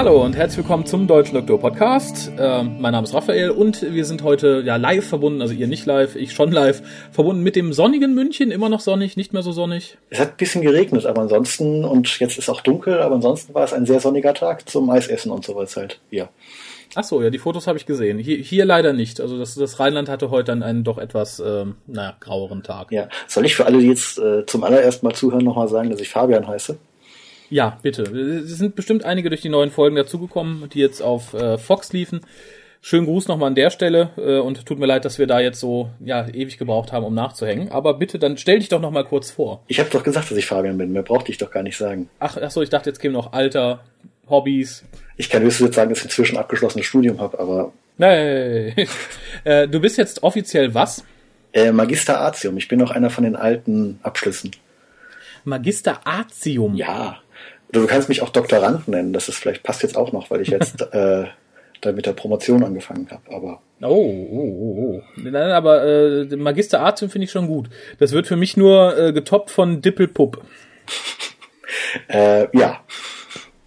Hallo und herzlich willkommen zum Deutschen Doktor Podcast. Äh, mein Name ist Raphael und wir sind heute ja live verbunden, also ihr nicht live, ich schon live, verbunden mit dem sonnigen München, immer noch sonnig, nicht mehr so sonnig. Es hat ein bisschen geregnet, aber ansonsten, und jetzt ist auch dunkel, aber ansonsten war es ein sehr sonniger Tag zum Eisessen und sowas halt, ja. Ach so, ja, die Fotos habe ich gesehen. Hier, hier leider nicht. Also das, das Rheinland hatte heute dann einen doch etwas, ähm, naja, graueren Tag. Ja, soll ich für alle, die jetzt äh, zum allerersten Mal zuhören, nochmal sagen, dass ich Fabian heiße? Ja, bitte. Es sind bestimmt einige durch die neuen Folgen dazugekommen, die jetzt auf äh, Fox liefen. Schönen Gruß nochmal an der Stelle äh, und tut mir leid, dass wir da jetzt so ja ewig gebraucht haben, um nachzuhängen. Aber bitte, dann stell dich doch nochmal kurz vor. Ich habe doch gesagt, dass ich Fabian bin. Mehr brauchte ich doch gar nicht sagen. Ach, ach so, ich dachte, jetzt käme noch Alter, Hobbys. Ich kann höchstens jetzt sagen, dass ich inzwischen abgeschlossenes Studium habe, aber. Nee. äh, du bist jetzt offiziell was? Äh, Magister Artium. Ich bin noch einer von den alten Abschlüssen. Magister Artium? Ja. Oder du kannst mich auch Doktorand nennen. Das ist vielleicht passt jetzt auch noch, weil ich jetzt äh, da mit der Promotion angefangen habe. Aber Oh, oh, oh, oh. Nein, aber äh, Magister Artium finde ich schon gut. Das wird für mich nur äh, getoppt von Dippelpupp. äh, ja.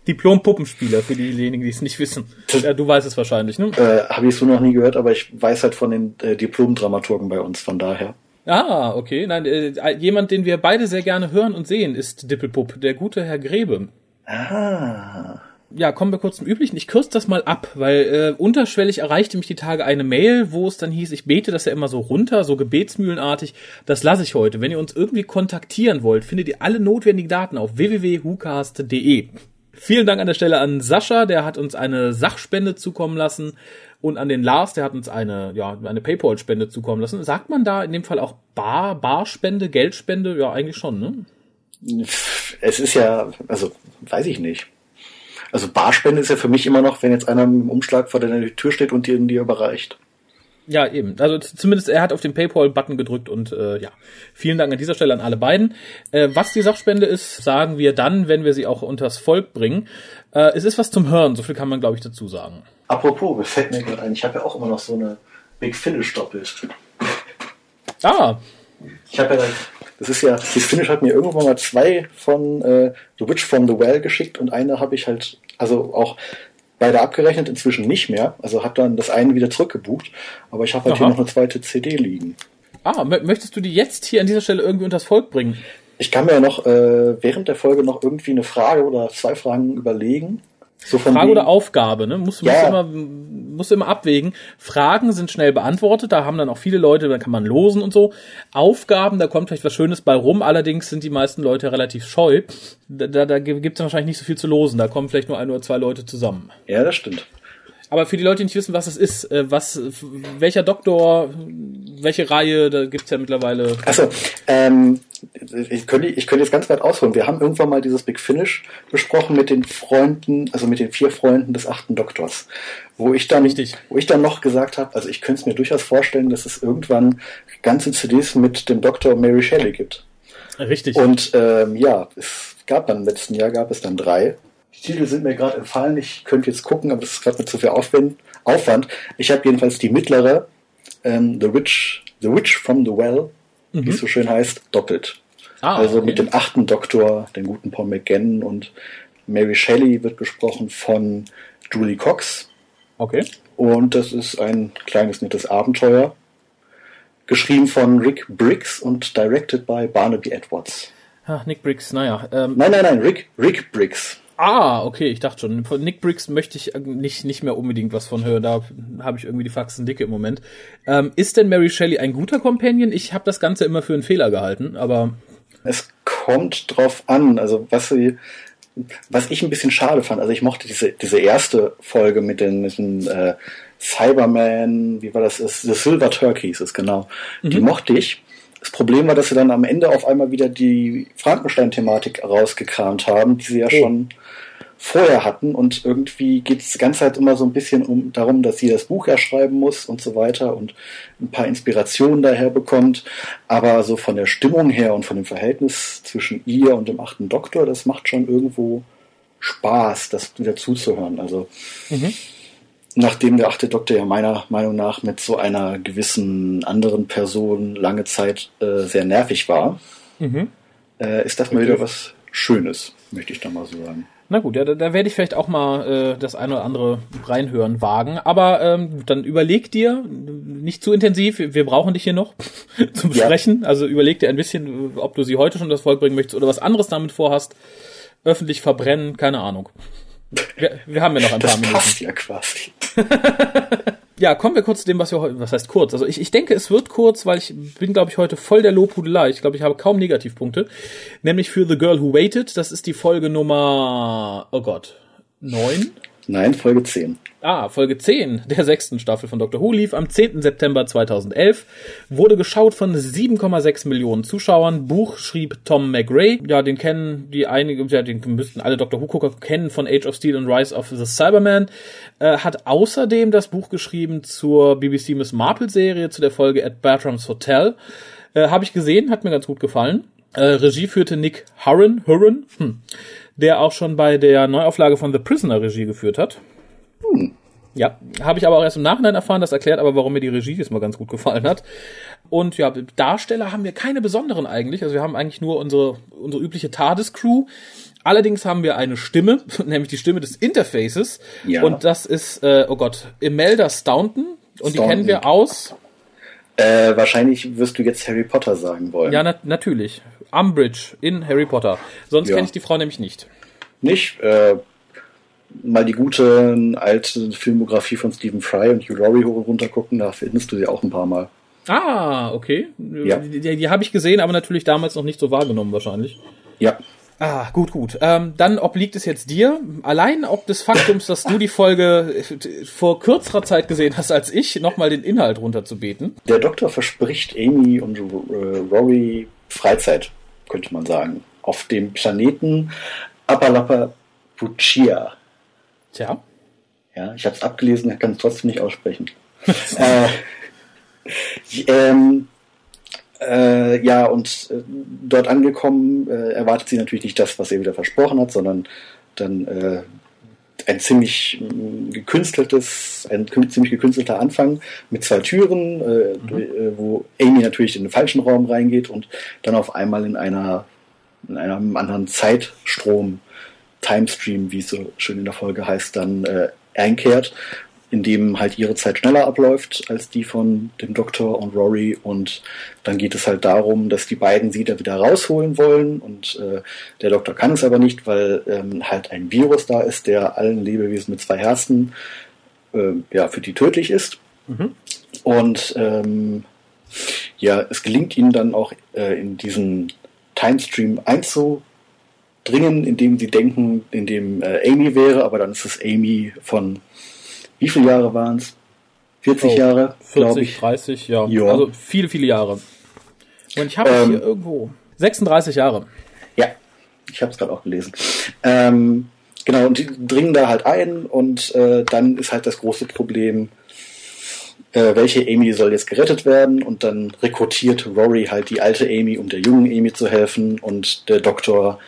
Diplom-Puppenspieler für diejenigen, die es nicht wissen. Ja, du weißt es wahrscheinlich, ne? Äh, Habe ich so noch nie gehört, aber ich weiß halt von den äh, Diplom-Dramaturgen bei uns, von daher. Ah, okay. Nein, äh, jemand, den wir beide sehr gerne hören und sehen, ist Dippelpupp, der gute Herr Grebe. Ah. Ja, kommen wir kurz zum Üblichen. Ich kürze das mal ab, weil äh, unterschwellig erreichte mich die Tage eine Mail, wo es dann hieß, ich bete das ja immer so runter, so gebetsmühlenartig. Das lasse ich heute. Wenn ihr uns irgendwie kontaktieren wollt, findet ihr alle notwendigen Daten auf www.hucast.de. Vielen Dank an der Stelle an Sascha, der hat uns eine Sachspende zukommen lassen und an den Lars, der hat uns eine ja eine PayPal Spende zukommen lassen. Sagt man da in dem Fall auch Bar Barspende, Geldspende? Ja, eigentlich schon, ne? Es ist ja, also weiß ich nicht. Also Barspende ist ja für mich immer noch, wenn jetzt einer im Umschlag vor deiner Tür steht und dir dir überreicht. Ja, eben. Also zumindest er hat auf den PayPal-Button gedrückt und äh, ja, vielen Dank an dieser Stelle an alle beiden. Äh, was die Sachspende ist, sagen wir dann, wenn wir sie auch unters Volk bringen. Äh, es ist was zum Hören, so viel kann man, glaube ich, dazu sagen. Apropos, mir fällt mir gerade ein, ich habe ja auch immer noch so eine Big Finish doppelt. Ah. Ich habe ja, das ist ja, Big Finish hat mir irgendwann mal zwei von äh, The Witch from the Well geschickt und eine habe ich halt, also auch beide abgerechnet, inzwischen nicht mehr. Also habe dann das eine wieder zurückgebucht, aber ich habe halt Aha. hier noch eine zweite CD liegen. Ah, mö- möchtest du die jetzt hier an dieser Stelle irgendwie unters Volk bringen? Ich kann mir ja noch äh, während der Folge noch irgendwie eine Frage oder zwei Fragen überlegen. So Frage wegen- oder Aufgabe, ne? Musst, du- musst, Ja. immer, musst du immer abwägen. Fragen sind schnell beantwortet, da haben dann auch viele Leute, da kann man losen und so. Aufgaben, da kommt vielleicht was Schönes bei rum, allerdings sind die meisten Leute relativ scheu. Da, da, da gibt es wahrscheinlich nicht so viel zu losen, da kommen vielleicht nur ein oder zwei Leute zusammen. Ja, das stimmt. Aber für die Leute, die nicht wissen, was es ist, äh, was, welcher Doktor, welche Reihe, da gibt's ja mittlerweile. Achso, ähm, ich könnte, ich könnte jetzt ganz weit ausholen. Wir haben irgendwann mal dieses Big Finish besprochen mit den Freunden, also mit den vier Freunden des achten Doktors. Wo ich dann, Richtig. wo ich dann noch gesagt habe, also ich könnte es mir durchaus vorstellen, dass es irgendwann ganze CDs mit dem Doktor Mary Shelley gibt. Richtig. Und ähm, ja, es gab dann im letzten Jahr gab es dann drei. Die Titel sind mir gerade entfallen. Ich könnte jetzt gucken, aber das ist gerade mit zu viel Aufwand. Ich habe jedenfalls die mittlere, ähm, The Witch, The Witch from the Well, wie es so schön heißt, doppelt. ah, also okay. mit dem achten Doktor, den guten Paul McGann und Mary Shelley wird gesprochen von Julie Cox. Okay. Und das ist ein kleines, nettes Abenteuer. Geschrieben von Rick Briggs und directed by Barnaby Edwards. Ah, Nick Briggs, naja. Ähm, Nein, nein, nein, Rick, Rick Briggs. Ah, okay, ich dachte schon. Von Nick Briggs möchte ich äh, nicht, nicht mehr unbedingt was von hören. Da habe ich irgendwie die Faxen dicke im Moment. Ähm, ist denn Mary Shelley ein guter Companion? Ich habe das Ganze immer für einen Fehler gehalten, aber Es kommt drauf an, also was sie, was ich ein bisschen schade fand, also ich mochte diese, diese erste Folge mit den, mit den äh, Cyberman, wie war das, The Silver Turkeys ist genau, die mochte ich. Das Problem war, dass sie dann am Ende auf einmal wieder die Frankenstein-Thematik rausgekramt haben, die sie ja Oh. schon vorher hatten und irgendwie geht es die ganze Zeit immer so ein bisschen um darum, dass sie das Buch ja schreiben muss und so weiter und ein paar Inspirationen daher bekommt. Aber so von der Stimmung her und von dem Verhältnis zwischen ihr und dem achten Doktor, das macht schon irgendwo Spaß, das wieder zuzuhören. Also nachdem der achte Doktor ja meiner Meinung nach mit so einer gewissen anderen Person lange Zeit äh, sehr nervig war, Mhm. äh, ist das mal wieder was Schönes, möchte ich da mal so sagen. Na gut, ja, da, da werde ich vielleicht auch mal äh, das eine oder andere reinhören wagen. Aber ähm, dann überleg dir, nicht zu intensiv, wir brauchen dich hier noch zum Besprechen. Ja. Also überleg dir ein bisschen, ob du sie heute schon das Volk bringen möchtest oder was anderes damit vorhast. Öffentlich verbrennen, keine Ahnung. Wir, wir haben ja noch ein das paar Minuten. Das passt ja quasi. ja, kommen wir kurz zu dem, was wir heute, was heißt kurz? Also ich, ich denke, es wird kurz, weil ich bin, glaube ich, heute voll der Lobhudelei. Ich glaube, ich habe kaum Negativpunkte. Nämlich für The Girl Who Waited. Das ist die Folge Nummer, oh Gott, neun? Nein, Folge 10. Ah, Folge 10 der sechsten Staffel von Dr. Who lief am 10. September 2011, wurde geschaut von 7,6 Millionen Zuschauern. Buch schrieb Tom McRae. Ja, den kennen die einige, ja, den müssten alle Dr. Who-Gucker kennen von Age of Steel und Rise of the Cyberman. Äh, hat außerdem das Buch geschrieben zur BBC Miss Marple-Serie, zu der Folge At Bertram's Hotel. Äh, Habe ich gesehen, hat mir ganz gut gefallen. Äh, Regie führte Nick Hurren, Hurren, hm, der auch schon bei der Neuauflage von The Prisoner Regie geführt hat. Hm. Ja, habe ich aber auch erst im Nachhinein erfahren. Das erklärt aber, warum mir die Regie diesmal ganz gut gefallen hat. Und ja, Darsteller haben wir keine besonderen eigentlich. Also wir haben eigentlich nur unsere, unsere übliche TARDIS-Crew. Allerdings haben wir eine Stimme, nämlich die Stimme des Interfaces. Ja. Und das ist, äh, oh Gott, Imelda Staunton. Und Staunton. die kennen wir aus. Äh, wahrscheinlich wirst du jetzt Harry Potter sagen wollen. Ja, na natürlich. Umbridge in Harry Potter. Sonst ja. kenne ich die Frau nämlich nicht. Nicht? Äh, mal die gute alte Filmografie von Stephen Fry und Hugh Laurie runtergucken, da findest du sie auch ein paar Mal. Ah, okay. Ja. Die, die, die habe ich gesehen, aber natürlich damals noch nicht so wahrgenommen wahrscheinlich. Ja. Ah, gut, gut. Ähm, dann obliegt es jetzt dir. Allein ob des Faktums, dass du die Folge vor kürzerer Zeit gesehen hast als ich, nochmal den Inhalt runterzubeten. Der Doktor verspricht Amy und äh, Rory Freizeit, könnte man sagen. Auf dem Planeten Apalapa Puchia. Tja. Ja, ich habe es abgelesen, kann es trotzdem nicht aussprechen. äh, ähm, äh, ja, und äh, dort angekommen äh, erwartet sie natürlich nicht das, was er wieder versprochen hat, sondern dann äh, ein ziemlich äh, gekünsteltes, ein ziemlich gekünstelter Anfang mit zwei Türen, äh, mhm. Äh, wo Amy natürlich in den falschen Raum reingeht und dann auf einmal in einer in einem anderen Zeitstrom Timestream, wie es so schön in der Folge heißt, dann äh, einkehrt, in dem halt ihre Zeit schneller abläuft als die von dem Doktor und Rory. Und dann geht es halt darum, dass die beiden sie da wieder rausholen wollen. Und äh, der Doktor kann es aber nicht, weil ähm, halt ein Virus da ist, der allen Lebewesen mit zwei Herzen äh, ja für die tödlich ist. Mhm. und ähm, ja, es gelingt ihnen dann auch äh, in diesen Timestream einzu dringen, indem sie denken, in dem äh, Amy wäre, aber dann ist es Amy von wie viele Jahre waren es? 40 oh, Jahre, glaube ich. 30, ja. ja. Also viele, viele Jahre. Und ich habe ähm, hier irgendwo 36 Jahre. Ja, ich habe es gerade auch gelesen. Ähm, genau, und die dringen da halt ein und äh, dann ist halt das große Problem, äh, welche Amy soll jetzt gerettet werden und dann rekrutiert Rory halt die alte Amy, um der jungen Amy zu helfen und der Doktor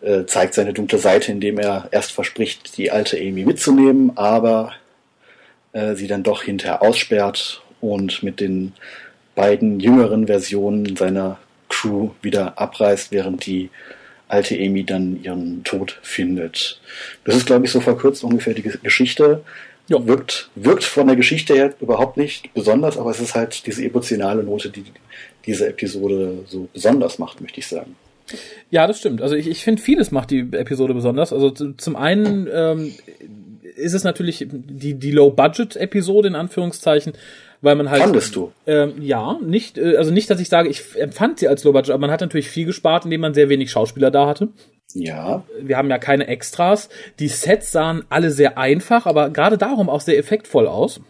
äh, zeigt seine dunkle Seite, indem er erst verspricht, die alte Amy mitzunehmen, aber äh, sie dann doch hinterher aussperrt und mit den beiden jüngeren Versionen seiner Crew wieder abreißt, während die alte Amy dann ihren Tod findet. Das ist, glaube ich, so verkürzt ungefähr die Geschichte. Ja. Wirkt, wirkt von der Geschichte her überhaupt nicht besonders, aber es ist halt diese emotionale Note, die diese Episode so besonders macht, möchte ich sagen. Ja, das stimmt. Also ich, ich finde, vieles macht die Episode besonders. Also zum einen ähm, ist es natürlich die, die Low-Budget-Episode in Anführungszeichen, weil man halt. Fandest du? Ähm, ja, nicht, äh, also nicht, dass ich sage, ich empfand sie als Low-Budget, aber man hat natürlich viel gespart, indem man sehr wenig Schauspieler da hatte. Ja. Wir haben ja keine Extras. Die Sets sahen alle sehr einfach, aber gerade darum auch sehr effektvoll aus.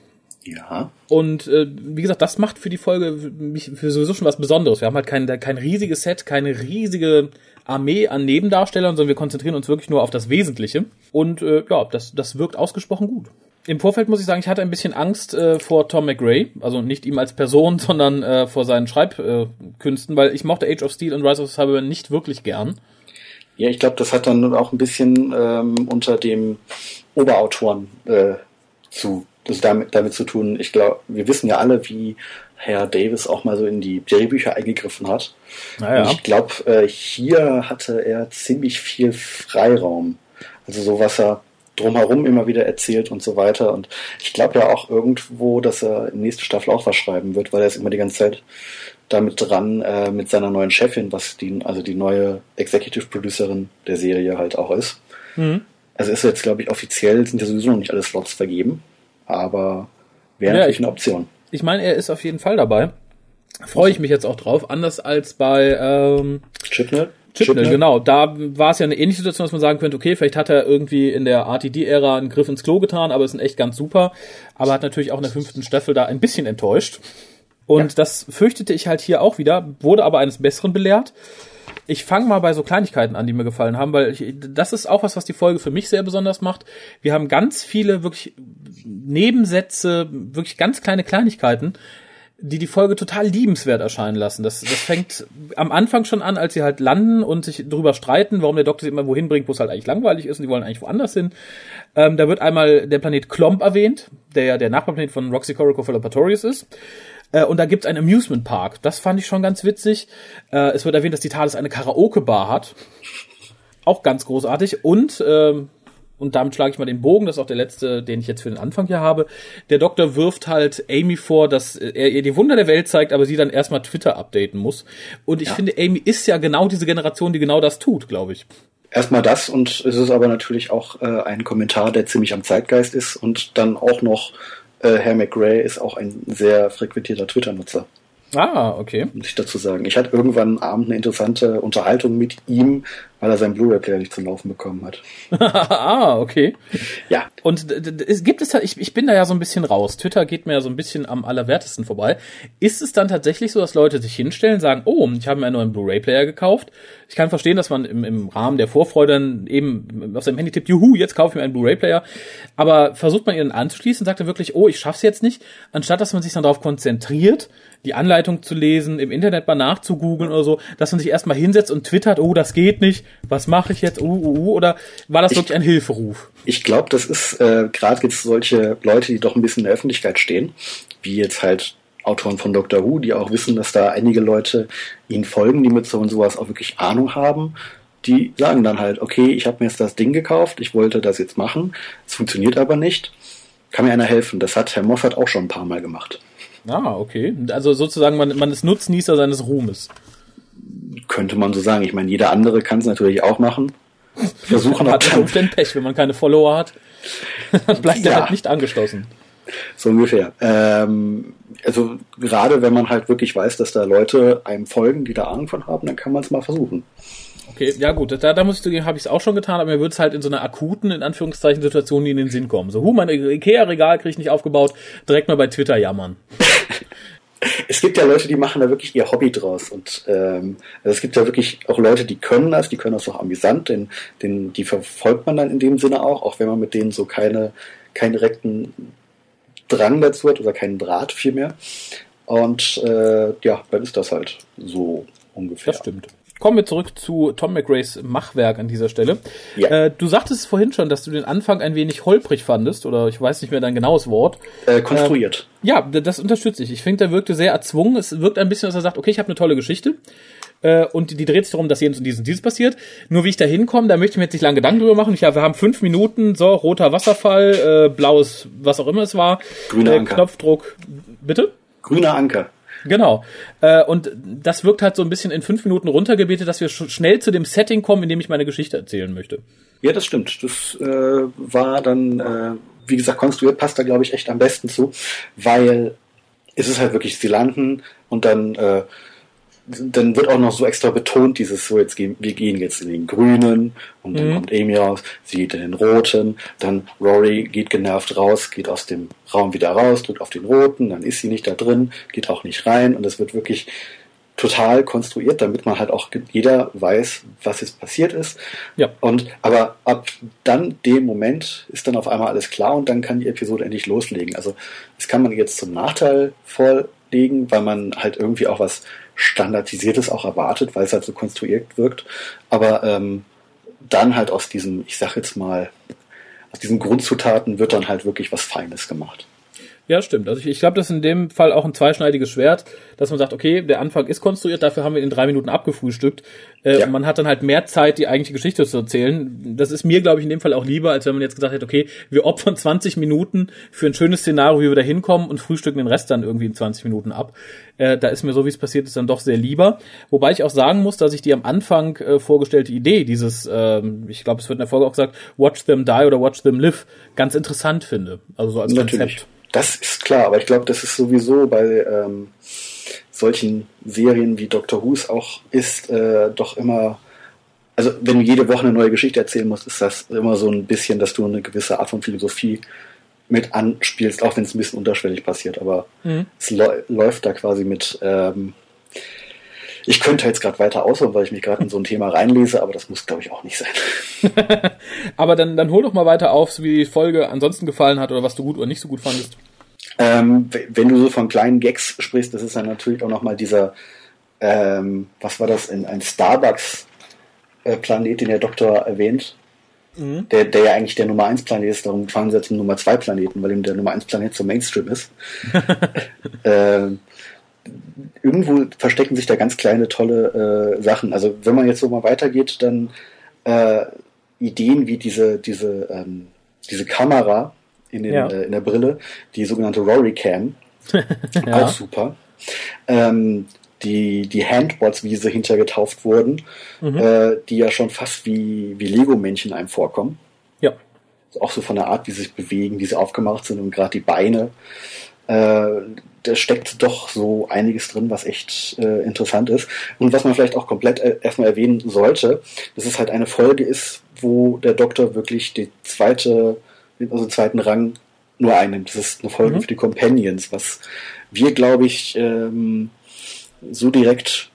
Ja. Und äh, wie gesagt, das macht für die Folge für, für sowieso schon was Besonderes. Wir haben halt kein, kein riesiges Set, keine riesige Armee an Nebendarstellern, sondern wir konzentrieren uns wirklich nur auf das Wesentliche. Und äh, ja, das, das wirkt ausgesprochen gut. Im Vorfeld muss ich sagen, ich hatte ein bisschen Angst äh, vor Tom McRae, also nicht ihm als Person, sondern äh, vor seinen Schreibkünsten, weil ich mochte Age of Steel und Rise of Cybermen nicht wirklich gern. Ja, ich glaube, das hat dann auch ein bisschen ähm, unter dem Oberautoren äh, zu das damit, damit zu tun. Ich glaube, wir wissen ja alle, wie Herr Davis auch mal so in die Drehbücher eingegriffen hat. Naja. Ich glaube, äh, hier hatte er ziemlich viel Freiraum. Also so, was er drumherum immer wieder erzählt und so weiter. Und ich glaube ja auch irgendwo, dass er in nächste Staffel auch was schreiben wird, weil er ist immer die ganze Zeit damit dran, äh, mit seiner neuen Chefin, was die, also die neue Executive Producerin der Serie halt auch ist. Mhm. Also ist jetzt, glaube ich, offiziell sind ja sowieso noch nicht alle Slots vergeben, aber wäre ja, natürlich ich, eine Option. Ich meine, er ist auf jeden Fall dabei. Freue ich mich jetzt auch drauf, anders als bei ähm, Chipnell. Chipnell, genau. Da war es ja eine ähnliche Situation, dass man sagen könnte, okay, vielleicht hat er irgendwie in der RTD-Ära einen Griff ins Klo getan, aber ist ein echt ganz super. Aber hat natürlich auch in der fünften Staffel da ein bisschen enttäuscht. Und ja. das fürchtete ich halt hier auch wieder, wurde aber eines Besseren belehrt. Ich fange mal bei so Kleinigkeiten an, die mir gefallen haben, weil ich, das ist auch was, was die Folge für mich sehr besonders macht. Wir haben ganz viele wirklich Nebensätze, wirklich ganz kleine Kleinigkeiten, die die Folge total liebenswert erscheinen lassen. Das, das fängt am Anfang schon an, als sie halt landen und sich darüber streiten, warum der Doktor sie immer wohin bringt, wo es halt eigentlich langweilig ist und die wollen eigentlich woanders hin. Ähm, da wird einmal der Planet Klomp erwähnt, der ja der Nachbarplanet von Roxy Coracle Patorius ist. Äh, und da gibt's einen Amusement Park. Das fand ich schon ganz witzig. Äh, es wird erwähnt, dass die TARDIS eine Karaoke-Bar hat. Auch ganz großartig. Und ähm, und damit schlage ich mal den Bogen, das ist auch der letzte, den ich jetzt für den Anfang hier habe. Der Doktor wirft halt Amy vor, dass er ihr die Wunder der Welt zeigt, aber sie dann erstmal Twitter updaten muss. Und ich ja. finde, Amy ist ja genau diese Generation, die genau das tut, glaube ich. Erstmal das und es ist aber natürlich auch äh, ein Kommentar, der ziemlich am Zeitgeist ist und dann auch noch äh, Herr McRae ist auch ein sehr frequentierter Twitter-Nutzer. Ah, okay. Muss ich dazu sagen. Ich hatte irgendwann am Abend eine interessante Unterhaltung mit ihm, weil er seinen Blu-ray-Player nicht zum Laufen bekommen hat. ah, okay. Ja. Und es gibt es ich, ich bin da ja so ein bisschen raus. Twitter geht mir ja so ein bisschen am allerwertesten vorbei. Ist es dann tatsächlich so, dass Leute sich hinstellen, sagen, oh, ich habe mir einen neuen Blu-ray-Player gekauft. Ich kann verstehen, dass man im, im Rahmen der Vorfreude dann eben auf seinem Handy tippt, juhu, jetzt kaufe ich mir einen Blu-ray-Player. Aber versucht man ihn anzuschließen, sagt er wirklich, oh, ich schaff's jetzt nicht, anstatt dass man sich dann darauf konzentriert, die Anleitung zu lesen, im Internet mal nachzugoogeln oder so, dass man sich erstmal hinsetzt und twittert, oh, das geht nicht, was mache ich jetzt, uh, uh, uh, oder war das ich, wirklich ein Hilferuf? Ich glaube, das ist äh, gerade jetzt solche Leute, die doch ein bisschen in der Öffentlichkeit stehen, wie jetzt halt Autoren von Dr. Who, die auch wissen, dass da einige Leute ihnen folgen, die mit so und sowas auch wirklich Ahnung haben. Die sagen dann halt, okay, ich habe mir jetzt das Ding gekauft, ich wollte das jetzt machen, es funktioniert aber nicht. Kann mir einer helfen? Das hat Herr Moffat auch schon ein paar Mal gemacht. Ah, okay. Also sozusagen, man, man ist Nutznießer seines Ruhmes. Könnte man so sagen. Ich meine, jeder andere kann es natürlich auch machen. Versuchen hat unter Umständen Pech, wenn man keine Follower hat. dann bleibt ja. er halt nicht angeschlossen. So ungefähr. Ähm, also gerade wenn man halt wirklich weiß, dass da Leute einem folgen, die da Ahnung von haben, dann kann man es mal versuchen. Okay, ja gut, da, da muss ich zugeben, habe ich es auch schon getan, aber mir würde es halt in so einer akuten, in Anführungszeichen, Situation nie in den Sinn kommen. So, hu, mein Ikea-Regal kriege ich nicht aufgebaut, direkt mal bei Twitter jammern. es gibt ja Leute, die machen da wirklich ihr Hobby draus. Und ähm, also es gibt ja wirklich auch Leute, die können das, die können das auch amüsant, denn, denn die verfolgt man dann in dem Sinne auch, auch wenn man mit denen so keine, keinen direkten Drang dazu hat oder keinen Draht vielmehr. Und äh, ja, dann ist das halt so ungefähr. Das stimmt. Kommen wir zurück zu Tom McRae's Machwerk an dieser Stelle. Ja. Äh, du sagtest vorhin schon, dass du den Anfang ein wenig holprig fandest, oder ich weiß nicht mehr dein genaues Wort. Äh, konstruiert. Äh, ja, das unterstütze ich. Ich finde, der wirkte sehr erzwungen. Es wirkt ein bisschen, dass er sagt, okay, ich habe eine tolle Geschichte. Äh, und die, die dreht sich darum, dass jenes und dieses und dieses passiert. Nur wie ich da hinkomme, da möchte ich mir jetzt nicht lange Gedanken drüber machen. Ich, ja, wir haben fünf Minuten, so, roter Wasserfall, äh, blaues, was auch immer es war. Grüner äh, Anker. Knopfdruck. Bitte? Grüner Anker. Genau. Äh, und das wirkt halt so ein bisschen in fünf Minuten runtergebetet, dass wir schnell zu dem Setting kommen, in dem ich meine Geschichte erzählen möchte. Ja, das stimmt. Das äh, war dann, äh, wie gesagt, konstruiert, passt da, glaube ich, echt am besten zu, weil es ist halt wirklich, sie landen und dann äh, dann wird auch noch so extra betont, dieses so, jetzt gehen, wir gehen jetzt in den grünen und dann mhm. kommt Amy raus, sie geht in den roten, dann Rory geht genervt raus, geht aus dem Raum wieder raus, drückt auf den roten, dann ist sie nicht da drin, geht auch nicht rein und es wird wirklich total konstruiert, damit man halt auch jeder weiß, was jetzt passiert ist. Ja. Und aber ab dann dem Moment ist dann auf einmal alles klar und dann kann die Episode endlich loslegen. Also das kann man jetzt zum Nachteil vorlegen, weil man halt irgendwie auch was Standardisiertes auch erwartet, weil es halt so konstruiert wirkt. Aber ähm, dann halt aus diesem, ich sag jetzt mal, aus diesen Grundzutaten wird dann halt wirklich was Feines gemacht. Ja, stimmt. Also ich, ich glaube, das ist in dem Fall auch ein zweischneidiges Schwert, dass man sagt, okay, der Anfang ist konstruiert, dafür haben wir in drei Minuten abgefrühstückt. Äh, ja. Man hat dann halt mehr Zeit, die eigentliche Geschichte zu erzählen. Das ist mir, glaube ich, in dem Fall auch lieber, als wenn man jetzt gesagt hätte, okay, wir opfern 20 Minuten für ein schönes Szenario, wie wir da hinkommen und frühstücken den Rest dann irgendwie in 20 Minuten ab. Äh, da ist mir so, wie es passiert ist, dann doch sehr lieber. Wobei ich auch sagen muss, dass ich die am Anfang äh, vorgestellte Idee, dieses, ähm, ich glaube, es wird in der Folge auch gesagt, Watch Them Die oder Watch Them Live, ganz interessant finde. Also so als Natürlich. Konzept. Das ist klar, aber ich glaube, das ist sowieso bei ähm, solchen Serien wie Doctor Who's auch ist, äh, doch immer, also wenn du jede Woche eine neue Geschichte erzählen musst, ist das immer so ein bisschen, dass du eine gewisse Art von Philosophie mit anspielst, auch wenn es ein bisschen unterschwellig passiert, aber mhm. es läuft da quasi mit. Ähm, ich könnte jetzt gerade weiter ausholen, weil ich mich gerade in so ein Thema reinlese, aber das muss, glaube ich, auch nicht sein. aber dann, dann hol doch mal weiter auf, wie die Folge ansonsten gefallen hat oder was du gut oder nicht so gut fandest. Ähm, wenn du so von kleinen Gags sprichst, das ist dann natürlich auch nochmal dieser, ähm, was war das, ein, ein Starbucks-Planet, den der Doktor erwähnt, mhm. der, der ja eigentlich der Nummer 1 Planet ist, darum fahren sie jetzt zum Nummer 2 Planeten, weil ihm der Nummer 1 Planet zum Mainstream ist. ähm, irgendwo verstecken sich da ganz kleine, tolle äh, Sachen. Also wenn man jetzt so mal weitergeht, dann äh, Ideen wie diese, diese, ähm, diese Kamera in, den, ja. äh, in der Brille, die sogenannte Rory Cam, ja. auch super. Ähm, die, die Handbots, wie sie hintergetauft wurden, mhm. äh, die ja schon fast wie, wie Lego-Männchen einem vorkommen. Ja. Auch so von der Art, wie sie sich bewegen, wie sie aufgemacht sind und gerade die Beine. Äh, da steckt doch so einiges drin, was echt äh, interessant ist. Und was man vielleicht auch komplett äh, erstmal erwähnen sollte, dass es halt eine Folge ist, wo der Doktor wirklich die zweite, also den zweiten Rang nur einnimmt. Das ist eine Folge mhm. für die Companions, was wir, glaube ich, ähm, so direkt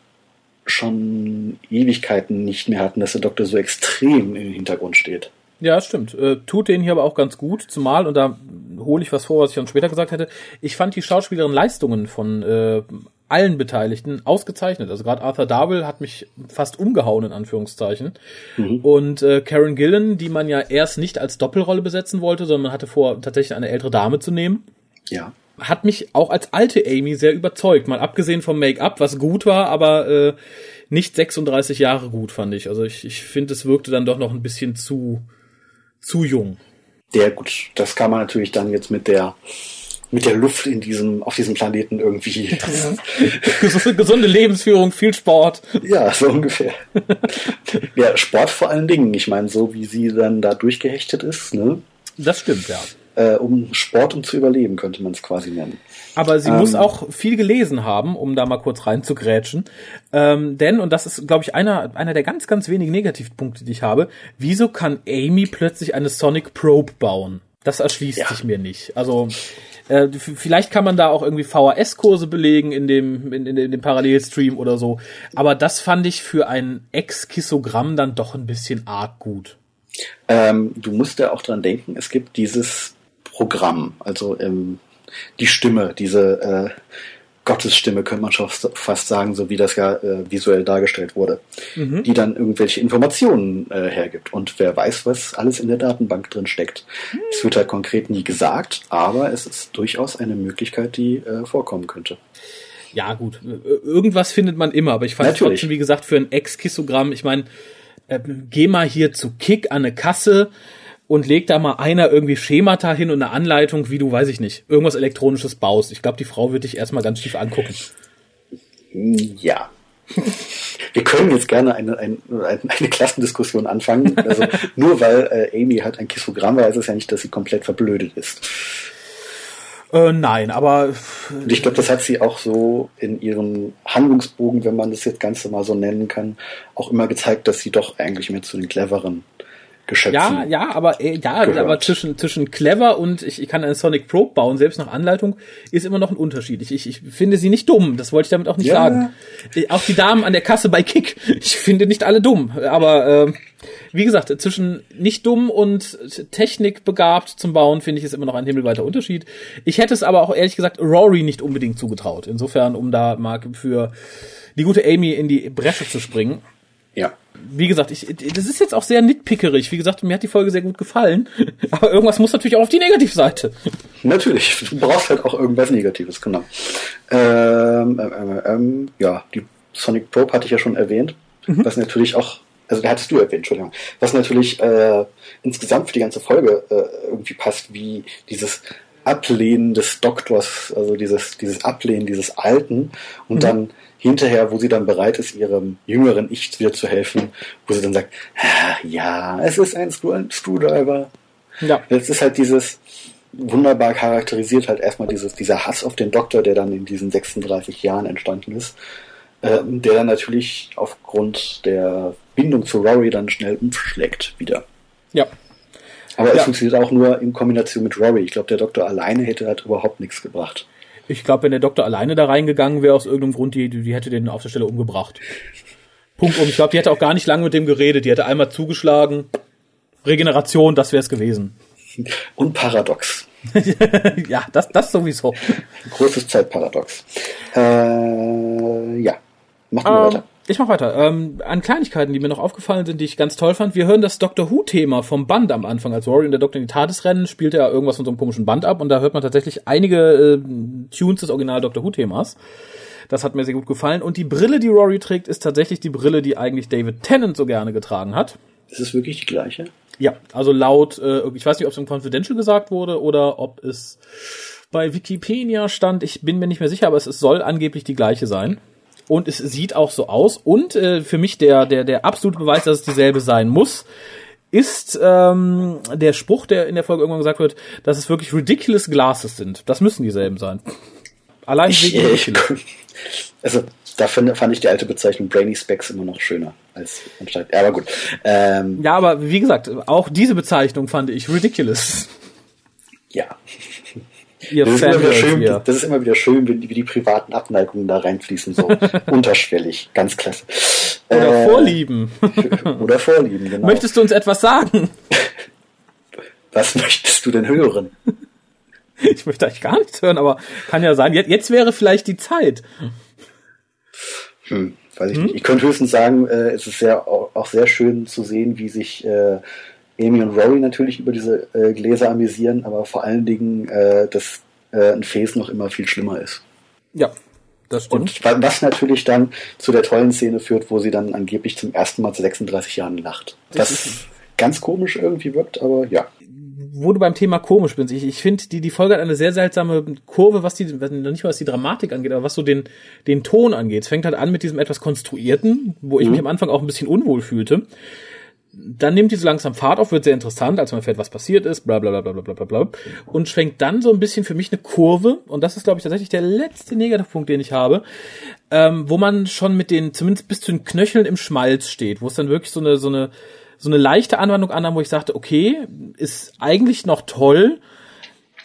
schon Ewigkeiten nicht mehr hatten, dass der Doktor so extrem im Hintergrund steht. Ja, stimmt. Äh, tut den hier aber auch ganz gut, zumal, und da hole ich was vor, was ich dann später gesagt hätte, ich fand die schauspielerin Leistungen von äh, allen Beteiligten ausgezeichnet. Also gerade Arthur Darwell hat mich fast umgehauen, in Anführungszeichen. Mhm. Und äh, Karen Gillen, die man ja erst nicht als Doppelrolle besetzen wollte, sondern man hatte vor, tatsächlich eine ältere Dame zu nehmen. Ja. Hat mich auch als alte Amy sehr überzeugt. Mal abgesehen vom Make-up, was gut war, aber äh, nicht 36 Jahre gut, fand ich. Also ich, ich finde, es wirkte dann doch noch ein bisschen zu zu jung. Der gut, das kann man natürlich dann jetzt mit der mit der Luft in diesem auf diesem Planeten irgendwie. Gesunde Lebensführung, viel Sport. Ja, so ungefähr. ja, Sport vor allen Dingen. Ich meine, so wie sie dann da durchgehechtet ist, ne? Das stimmt, ja. Äh, um Sport um zu überleben, könnte man es quasi nennen. Aber sie ähm, muss auch viel gelesen haben, um da mal kurz reinzugrätschen. Ähm, denn, und das ist, glaube ich, einer, einer der ganz, ganz wenigen Negativpunkte, die ich habe, wieso kann Amy plötzlich eine Sonic Probe bauen? Das erschließt ja. sich mir nicht. Also, äh, vielleicht kann man da auch irgendwie VHS-Kurse belegen in dem, in, in, in dem Parallelstream oder so. Aber das fand ich für ein Ex-Kissogramm dann doch ein bisschen arg gut. Ähm, du musst ja auch dran denken, es gibt dieses Programm, also im die Stimme, diese äh, Gottesstimme, könnte man schon fast sagen, so wie das ja äh, visuell dargestellt wurde, mhm. die dann irgendwelche Informationen äh, hergibt. Und wer weiß, was alles in der Datenbank drin steckt. Mhm. Es wird halt konkret nie gesagt, aber es ist durchaus eine Möglichkeit, die äh, vorkommen könnte. Ja, gut. Irgendwas findet man immer, aber ich fand Natürlich. trotzdem, wie gesagt, für ein Ex-Kissogramm, ich meine, äh, geh mal hier zu Kick an eine Kasse, und leg da mal einer irgendwie Schemata hin und eine Anleitung, wie du, weiß ich nicht, irgendwas Elektronisches baust. Ich glaube, die Frau wird dich erstmal ganz tief angucken. Ja. Wir können jetzt gerne eine, eine, eine Klassendiskussion anfangen. Also nur weil äh, Amy halt ein Kissogramm war, heißt es ja nicht, dass sie komplett verblödet ist. Äh, nein, aber. Und ich glaube, das hat sie auch so in ihrem Handlungsbogen, wenn man das jetzt Ganze mal so nennen kann, auch immer gezeigt, dass sie doch eigentlich mehr zu den cleveren Geschöpfen. Ja, ja, aber äh, ja, gehört. aber zwischen zwischen clever und ich, ich kann einen Sonic Probe bauen, selbst nach Anleitung, ist immer noch ein Unterschied. Ich, ich, ich finde sie nicht dumm, das wollte ich damit auch nicht ja. sagen. Äh, auch die Damen an der Kasse bei Kick, ich finde nicht alle dumm, aber äh, wie gesagt, zwischen nicht dumm und Technik begabt zum Bauen finde ich ist immer noch ein himmelweiter Unterschied. Ich hätte es aber auch ehrlich gesagt Rory nicht unbedingt zugetraut. Insofern, um da mal für die gute Amy in die Bresche zu springen. Ja. Wie gesagt, ich, das ist jetzt auch sehr nitpickerig. Wie gesagt, mir hat die Folge sehr gut gefallen. Aber irgendwas muss natürlich auch auf die Negativseite. Natürlich. Du brauchst halt auch irgendwas Negatives, genau. Ähm, ähm, ähm, ähm ja, die Sonic Probe hatte ich ja schon erwähnt. Mhm. Was natürlich auch, also da hattest du erwähnt, Entschuldigung. Was natürlich äh, insgesamt für die ganze Folge äh, irgendwie passt, wie dieses Ablehnen des Doktors, also dieses, dieses Ablehnen dieses Alten und mhm. dann hinterher, wo sie dann bereit ist, ihrem jüngeren Ich wieder zu helfen, wo sie dann sagt, ah, ja, es ist ein Screwdriver. Ja. Jetzt ist halt dieses wunderbar charakterisiert halt erstmal dieses, dieser Hass auf den Doktor, der dann in diesen 36 Jahren entstanden ist, äh, der dann natürlich aufgrund der Bindung zu Rory dann schnell umschlägt wieder. Ja. Aber es ja. funktioniert auch nur in Kombination mit Rory. Ich glaube, der Doktor alleine hätte halt überhaupt nichts gebracht. Ich glaube, wenn der Doktor alleine da reingegangen wäre, aus irgendeinem Grund, die, die hätte den auf der Stelle umgebracht. Punkt um. Ich glaube, die hätte auch gar nicht lange mit dem geredet. Die hätte einmal zugeschlagen. Regeneration, das wäre es gewesen. Und Paradox. ja, das, das sowieso. Großes Zeitparadox. Äh, ja, machen wir ähm, weiter. Ich mach weiter. Ähm, an Kleinigkeiten, die mir noch aufgefallen sind, die ich ganz toll fand. Wir hören das Doctor Who-Thema vom Band am Anfang. Als Rory und der Doktor in die TARDIS rennen, spielt er irgendwas von so einem komischen Band ab und da hört man tatsächlich einige äh, Tunes des Original Doctor Who-Themas. Das hat mir sehr gut gefallen. Und die Brille, die Rory trägt, ist tatsächlich die Brille, die eigentlich David Tennant so gerne getragen hat. Ist es wirklich die gleiche? Ja, also laut, äh, ich weiß nicht, ob es im Confidential gesagt wurde oder ob es bei Wikipedia stand. Ich bin mir nicht mehr sicher, aber es, es soll angeblich die gleiche sein und es sieht auch so aus. Und äh, für mich der, der, der absolute Beweis, dass es dieselbe sein muss, ist ähm, der Spruch, der in der Folge irgendwann gesagt wird, dass es wirklich ridiculous Glasses sind. Das müssen dieselben sein. Allein wegen ridiculous. Also da fand, fand ich die alte Bezeichnung Brainy Specs immer noch schöner als anstatt. Ja, aber gut. Ähm, ja, aber wie gesagt, auch diese Bezeichnung fand ich ridiculous. Ja ihr das, ist immer wieder schön, hier. das ist immer wieder schön, wie, wie die privaten Abneigungen da reinfließen, so unterschwellig. Ganz klasse. Oder äh, Vorlieben. Oder Vorlieben, genau. Möchtest du uns etwas sagen? Was möchtest du denn hören? Ich möchte eigentlich gar nichts hören, aber kann ja sein, jetzt, jetzt wäre vielleicht die Zeit. Hm, weiß ich hm? nicht. Ich könnte höchstens sagen, äh, es ist sehr, auch sehr schön zu sehen, wie sich äh, Amy und Rory natürlich über diese äh, Gläser amüsieren, aber vor allen Dingen, äh, dass äh, ein Face noch immer viel schlimmer ist. Ja, das stimmt. Und was natürlich dann zu der tollen Szene führt, wo sie dann angeblich zum ersten Mal zu 36 Jahren lacht. Das, das ganz komisch irgendwie wirkt, aber ja. Wo du beim Thema komisch bist, ich, ich finde, die, die Folge hat eine sehr seltsame Kurve, was die, nicht mal was die Dramatik angeht, aber was so den, den Ton angeht. Es fängt halt an mit diesem etwas Konstruierten, wo ich mhm. mich am Anfang auch ein bisschen unwohl fühlte dann nimmt die so langsam Fahrt auf, wird sehr interessant, als man erfährt, was passiert ist, bla bla bla bla bla bla bla und schwenkt dann so ein bisschen für mich eine Kurve, und das ist, glaube ich, tatsächlich der letzte Negativpunkt, den ich habe, ähm, wo man schon mit den, zumindest bis zu den Knöcheln im Schmalz steht, wo es dann wirklich so eine, so eine, so eine leichte Anwendung annahm, wo ich sagte, okay, ist eigentlich noch toll,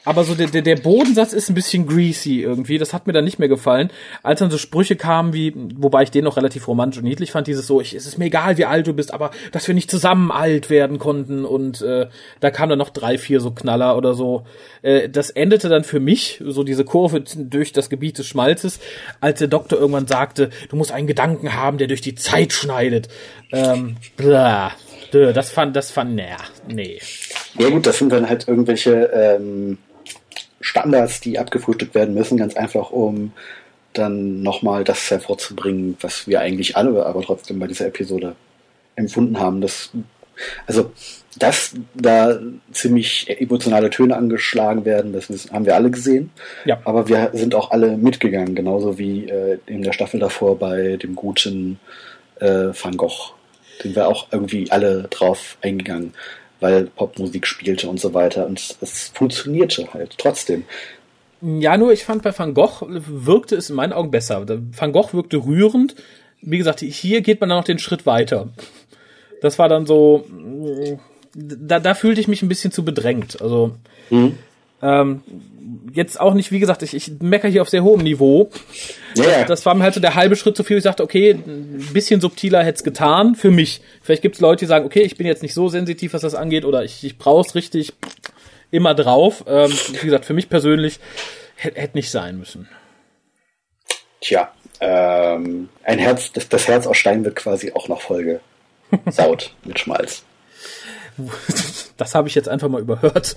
aber so der, der, der Bodensatz ist ein bisschen greasy irgendwie. Das hat mir dann nicht mehr gefallen. Als dann so Sprüche kamen wie, wobei ich den noch relativ romantisch und niedlich fand, dieses so, ich, es ist mir egal, wie alt du bist, aber dass wir nicht zusammen alt werden konnten und äh, da kamen dann noch drei, vier so Knaller oder so. Äh, das endete dann für mich, so diese Kurve durch das Gebiet des Schmalzes, als der Doktor irgendwann sagte, du musst einen Gedanken haben, der durch die Zeit schneidet. Ähm, blah. Das fand, das fand, naja, nee. Ja gut, das sind dann halt irgendwelche ähm, Standards, die abgefrühstückt werden müssen, ganz einfach, um dann nochmal das hervorzubringen, was wir eigentlich alle aber trotzdem bei dieser Episode empfunden haben. Dass, also, dass da ziemlich emotionale Töne angeschlagen werden, das haben wir alle gesehen. Ja. Aber wir sind auch alle mitgegangen, genauso wie äh, in der Staffel davor bei dem guten äh, Van Gogh. Sind wir auch irgendwie alle drauf eingegangen weil Popmusik spielte und so weiter. Und es funktionierte halt trotzdem. Ja, nur ich fand bei Van Gogh wirkte es in meinen Augen besser. Van Gogh wirkte rührend. Wie gesagt, hier geht man dann noch den Schritt weiter. Das war dann so, da, da fühlte ich mich ein bisschen zu bedrängt. Also mhm. Ähm, jetzt auch nicht, wie gesagt, ich, ich meckere hier auf sehr hohem Niveau. Yeah. Das war mir halt so der halbe Schritt zu viel. Ich dachte, okay, ein bisschen subtiler hätte es getan für mich. Vielleicht gibt es Leute, die sagen, okay, ich bin jetzt nicht so sensitiv, was das angeht, oder ich, ich brauche es richtig immer drauf. Ähm, wie gesagt, für mich persönlich hätte hätt nicht sein müssen. Tja, ähm, ein Herz, das, das Herz aus Stein wird quasi auch noch Folge saut mit Schmalz. Das habe ich jetzt einfach mal überhört.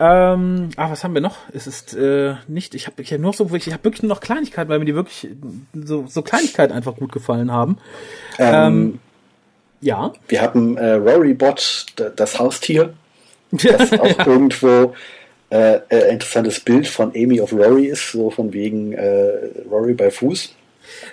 Ähm, ah, was haben wir noch? Es ist äh, nicht, ich habe ich hab nur so, ich habe wirklich nur noch Kleinigkeiten, weil mir die wirklich so, so Kleinigkeiten einfach gut gefallen haben. Ähm, Ähm, ja. wir haben äh, Rory Bot, d- das Haustier, das auch irgendwo äh, äh, interessantes Bild von Amy of Rory ist, so von wegen äh, Rory bei Fuß.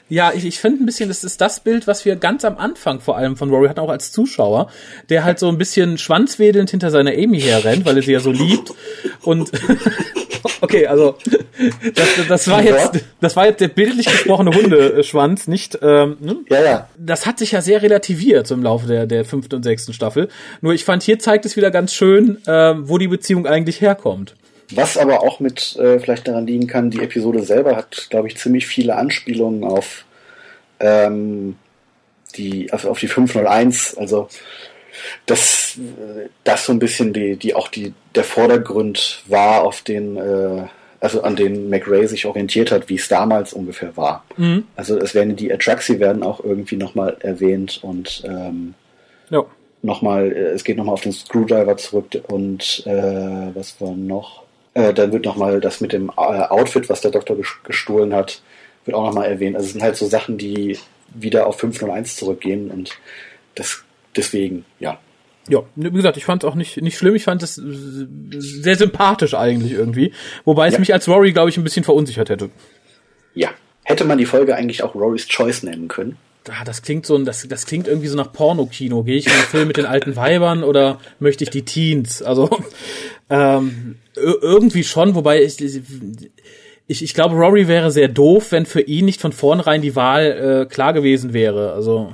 Ja, ich, ich finde ein bisschen, das ist das Bild, was wir ganz am Anfang vor allem von Rory hatten, auch als Zuschauer, der halt so ein bisschen schwanzwedelnd hinter seiner Amy herrennt, weil er sie ja so liebt. Und okay, also das, das war jetzt, das war jetzt der bildlich gesprochene Hundeschwanz, nicht. Ähm, ne? Ja, ja. das hat sich ja sehr relativiert so im Laufe der, der fünften und sechsten Staffel. Nur ich fand, hier zeigt es wieder ganz schön, äh, wo die Beziehung eigentlich herkommt. Was aber auch mit äh, vielleicht daran liegen kann, die Episode selber hat, glaube ich, ziemlich viele Anspielungen auf ähm, die auf, auf die 501. Also dass äh, das so ein bisschen die, die auch die der Vordergrund war, auf den äh, also an den McRae sich orientiert hat, wie es damals ungefähr war. Also es werden die Atraxi werden auch irgendwie nochmal erwähnt und ähm, Ja. nochmal, äh, es geht nochmal auf den Screwdriver zurück und äh, was war noch? Äh, dann wird nochmal das mit dem äh, Outfit, was der Doktor ges- gestohlen hat, wird auch nochmal erwähnt. Also es sind halt so Sachen, die wieder auf 501 zurückgehen und das deswegen, ja. Ja, wie gesagt, ich fand es auch nicht, nicht schlimm. Ich fand es sehr sympathisch eigentlich irgendwie. Wobei es Ja. mich als Rory, glaube ich, ein bisschen verunsichert hätte. Ja. Hätte man die Folge eigentlich auch Rory's Choice nennen können? Ah, das klingt so, das, das klingt irgendwie so nach Pornokino. Gehe ich in den Film mit den alten Weibern oder möchte ich die Teens? Also ähm, ir- irgendwie schon, wobei ich, ich, ich glaube, Rory wäre sehr doof, wenn für ihn nicht von vornherein die Wahl äh, klar gewesen wäre. Also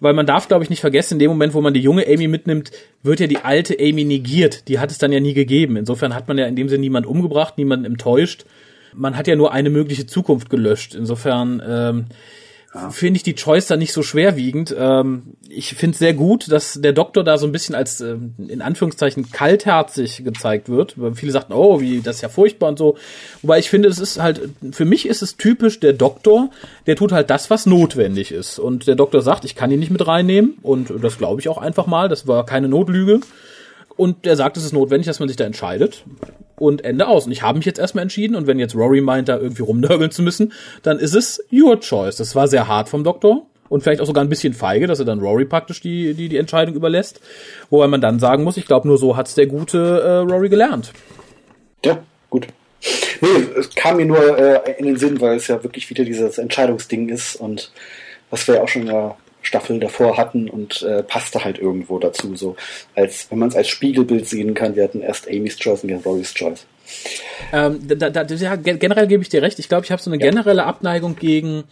weil man darf, glaube ich, nicht vergessen, in dem Moment, wo man die junge Amy mitnimmt, wird ja die alte Amy negiert. Die hat es dann ja nie gegeben. Insofern hat man ja in dem Sinne niemand umgebracht, niemanden enttäuscht. Man hat ja nur eine mögliche Zukunft gelöscht. Insofern ähm, finde ich die Choice da nicht so schwerwiegend. Ähm, ich finde es sehr gut, dass der Doktor da so ein bisschen als ähm, in Anführungszeichen kaltherzig gezeigt wird. Weil Viele sagten, oh, wie das ist ja furchtbar und so. Wobei ich finde, es ist halt, für mich ist es typisch der Doktor, der tut halt das, was notwendig ist. Und der Doktor sagt, ich kann ihn nicht mit reinnehmen. Und das glaube ich auch einfach mal. Das war keine Notlüge. Und er sagt, es ist notwendig, dass man sich da entscheidet. Und Ende aus. Und ich habe mich jetzt erstmal entschieden. Und wenn jetzt Rory meint, da irgendwie rumnörgeln zu müssen, dann ist es your choice. Das war sehr hart vom Doktor. Und vielleicht auch sogar ein bisschen feige, dass er dann Rory praktisch die, die, die Entscheidung überlässt. Wobei man dann sagen muss, ich glaube, nur so hat's der gute äh, Rory gelernt. Ja, gut. Nee, es kam mir nur äh, in den Sinn, weil es ja wirklich wieder dieses Entscheidungsding ist und was wir ja auch schon in der Staffel davor hatten und äh, passte halt irgendwo dazu, so als wenn man es als Spiegelbild sehen kann. Wir hatten erst Amy's Choice und jetzt Rory's Choice. Ähm, da, da, generell gebe ich dir recht. Ich glaube, ich habe so eine generelle Abneigung gegen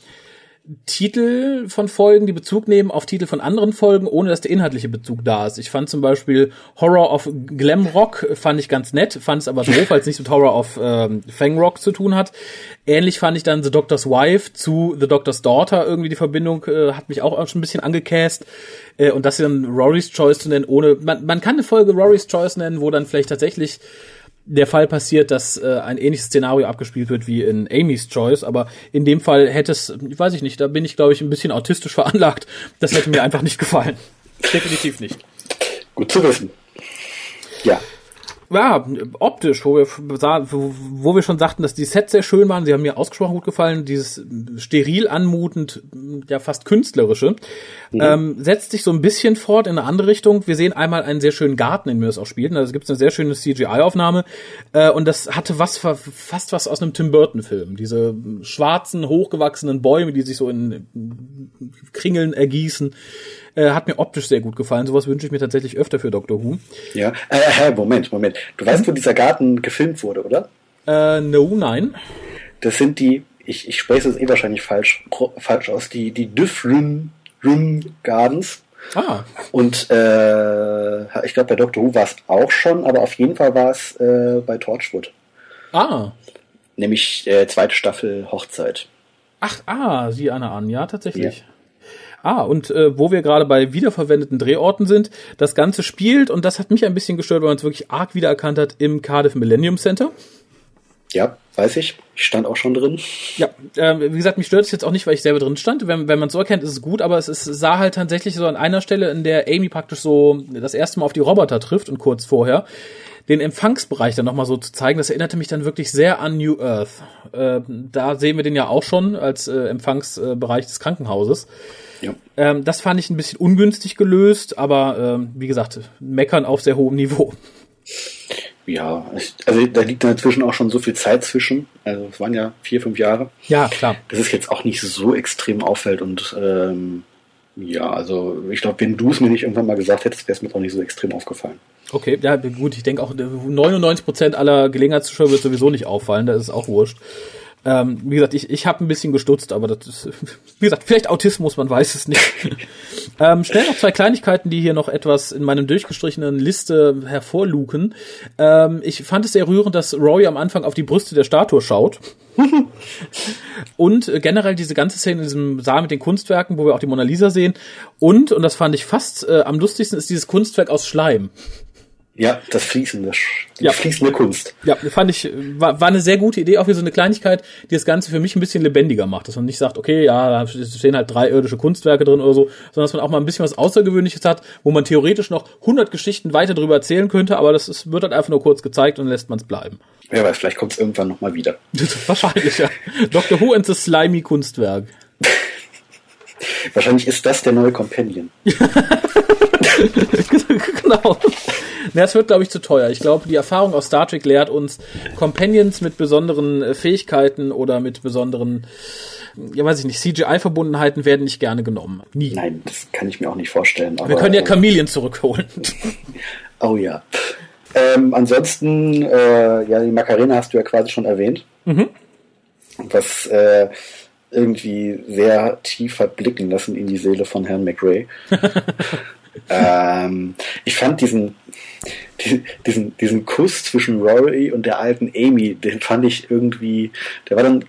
Titel von Folgen, die Bezug nehmen auf Titel von anderen Folgen, ohne dass der inhaltliche Bezug da ist. Ich fand zum Beispiel Horror of Glamrock fand ich ganz nett, fand es aber doof, weil es nichts mit Horror of ähm, Fangrock zu tun hat. Ähnlich fand ich dann The Doctor's Wife zu The Doctor's Daughter irgendwie die Verbindung äh, hat mich auch schon ein bisschen angecast. Äh, und das dann Rory's Choice zu nennen, ohne man, man kann eine Folge Rory's Choice nennen, wo dann vielleicht tatsächlich der Fall passiert, dass äh, ein ähnliches Szenario abgespielt wird wie in Amy's Choice, aber in dem Fall hätte es, weiß ich nicht, da bin ich glaube ich ein bisschen autistisch veranlagt. Das hätte mir einfach nicht gefallen. Definitiv nicht. Gut zu wissen. Ja, Ja, optisch, wo wir, wo, wir schon sagten, dass die Sets sehr schön waren, sie haben mir ausgesprochen gut gefallen, dieses steril anmutend, ja fast künstlerische, ähm, setzt sich so ein bisschen fort in eine andere Richtung. Wir sehen einmal einen sehr schönen Garten, in dem es auch spielt, also gibt es eine sehr schöne CGI-Aufnahme äh, und das hatte was fast was aus einem Tim Burton-Film. Diese schwarzen, hochgewachsenen Bäume, die sich so in Kringeln ergießen, äh, hat mir optisch sehr gut gefallen. Sowas wünsche ich mir tatsächlich öfter für Doctor Who. ja. Äh, äh, Moment, Moment. Du weißt, wo dieser Garten gefilmt wurde, oder? Äh, no, nein. Das sind die, ich, ich spreche es eh wahrscheinlich falsch, falsch aus, die, die Dyffryn Ryn Gardens. Ah, Und äh, ich glaube, bei Doctor Who war es auch schon, aber auf jeden Fall war es äh, bei Torchwood. ah. Nämlich äh, zweite Staffel Hochzeit. Ach, ah, sieh einer an, ja, tatsächlich. Ah, und äh, wo wir gerade bei wiederverwendeten Drehorten sind, das Ganze spielt, und das hat mich ein bisschen gestört, weil man es wirklich arg wiedererkannt hat, im Cardiff Millennium Center. Ja, weiß ich. Ich stand auch schon drin. Ja, äh, wie gesagt, mich stört es jetzt auch nicht, weil ich selber drin stand. Wenn, wenn man es so erkennt, ist es gut, aber es ist, sah halt tatsächlich so an einer Stelle, in der Amy praktisch so das erste Mal auf die Roboter trifft und kurz vorher den Empfangsbereich dann nochmal so zu zeigen, das erinnerte mich dann wirklich sehr an New Earth. Äh, da sehen wir den ja auch schon als äh, Empfangsbereich des Krankenhauses. Ja. Ähm, das fand ich ein bisschen ungünstig gelöst, aber ähm, wie gesagt, meckern auf sehr hohem Niveau. Ja, also da liegt dann inzwischen auch schon so viel Zeit zwischen. Also es waren ja vier, fünf Jahre. Ja, klar. Dass es jetzt auch nicht so extrem auffällt und ähm, ja, also ich glaube, wenn du es mir nicht irgendwann mal gesagt hättest, wäre es mir auch nicht so extrem aufgefallen. Okay, ja gut, ich denke auch 99% aller Gelegenheitszuschauer wird sowieso nicht auffallen, da ist es auch wurscht. Ähm, wie gesagt, ich, ich habe ein bisschen gestutzt, aber das ist, wie gesagt, vielleicht Autismus, man weiß es nicht. ähm, schnell noch zwei Kleinigkeiten, die hier noch etwas in meinem durchgestrichenen Liste hervorluken. Ähm, ich fand es sehr rührend, dass Rory am Anfang auf die Brüste der Statue schaut. und äh, generell diese ganze Szene in diesem Saal mit den Kunstwerken, wo wir auch die Mona Lisa sehen. Und, und das fand ich fast äh, am lustigsten, ist dieses Kunstwerk aus Schleim. Ja, das Fließende, die ja. fließende Kunst. Ja, fand ich, war, war eine sehr gute Idee, auch wie so eine Kleinigkeit, die das Ganze für mich ein bisschen lebendiger macht. Dass man nicht sagt, okay, ja, da stehen halt drei irdische Kunstwerke drin oder so, sondern dass man auch mal ein bisschen was Außergewöhnliches hat, wo man theoretisch noch 100 Geschichten weiter drüber erzählen könnte, aber das ist, wird halt einfach nur kurz gezeigt und lässt man es bleiben. Wer weiß, vielleicht kommt es irgendwann nochmal wieder. Wahrscheinlich, ja. Dr. Who and the Slimy Kunstwerk. Wahrscheinlich ist das der neue Companion. genau. Na, es wird, glaube ich, zu teuer. Ich glaube, die Erfahrung aus Star Trek lehrt uns, Companions mit besonderen äh, Fähigkeiten oder mit besonderen, ja weiß ich nicht, CGI-Verbundenheiten werden nicht gerne genommen. Nie. Nein, das kann ich mir auch nicht vorstellen. Wir können ja Chameleon zurückholen. oh ja. Ähm, ansonsten, äh, ja, die Macarena hast du ja quasi schon erwähnt. Mhm. Was äh, irgendwie sehr tief hat blicken lassen in die Seele von Herrn McRae. ähm, ich fand diesen, diesen, diesen Kuss zwischen Rory und der alten Amy, den fand ich irgendwie, der war dann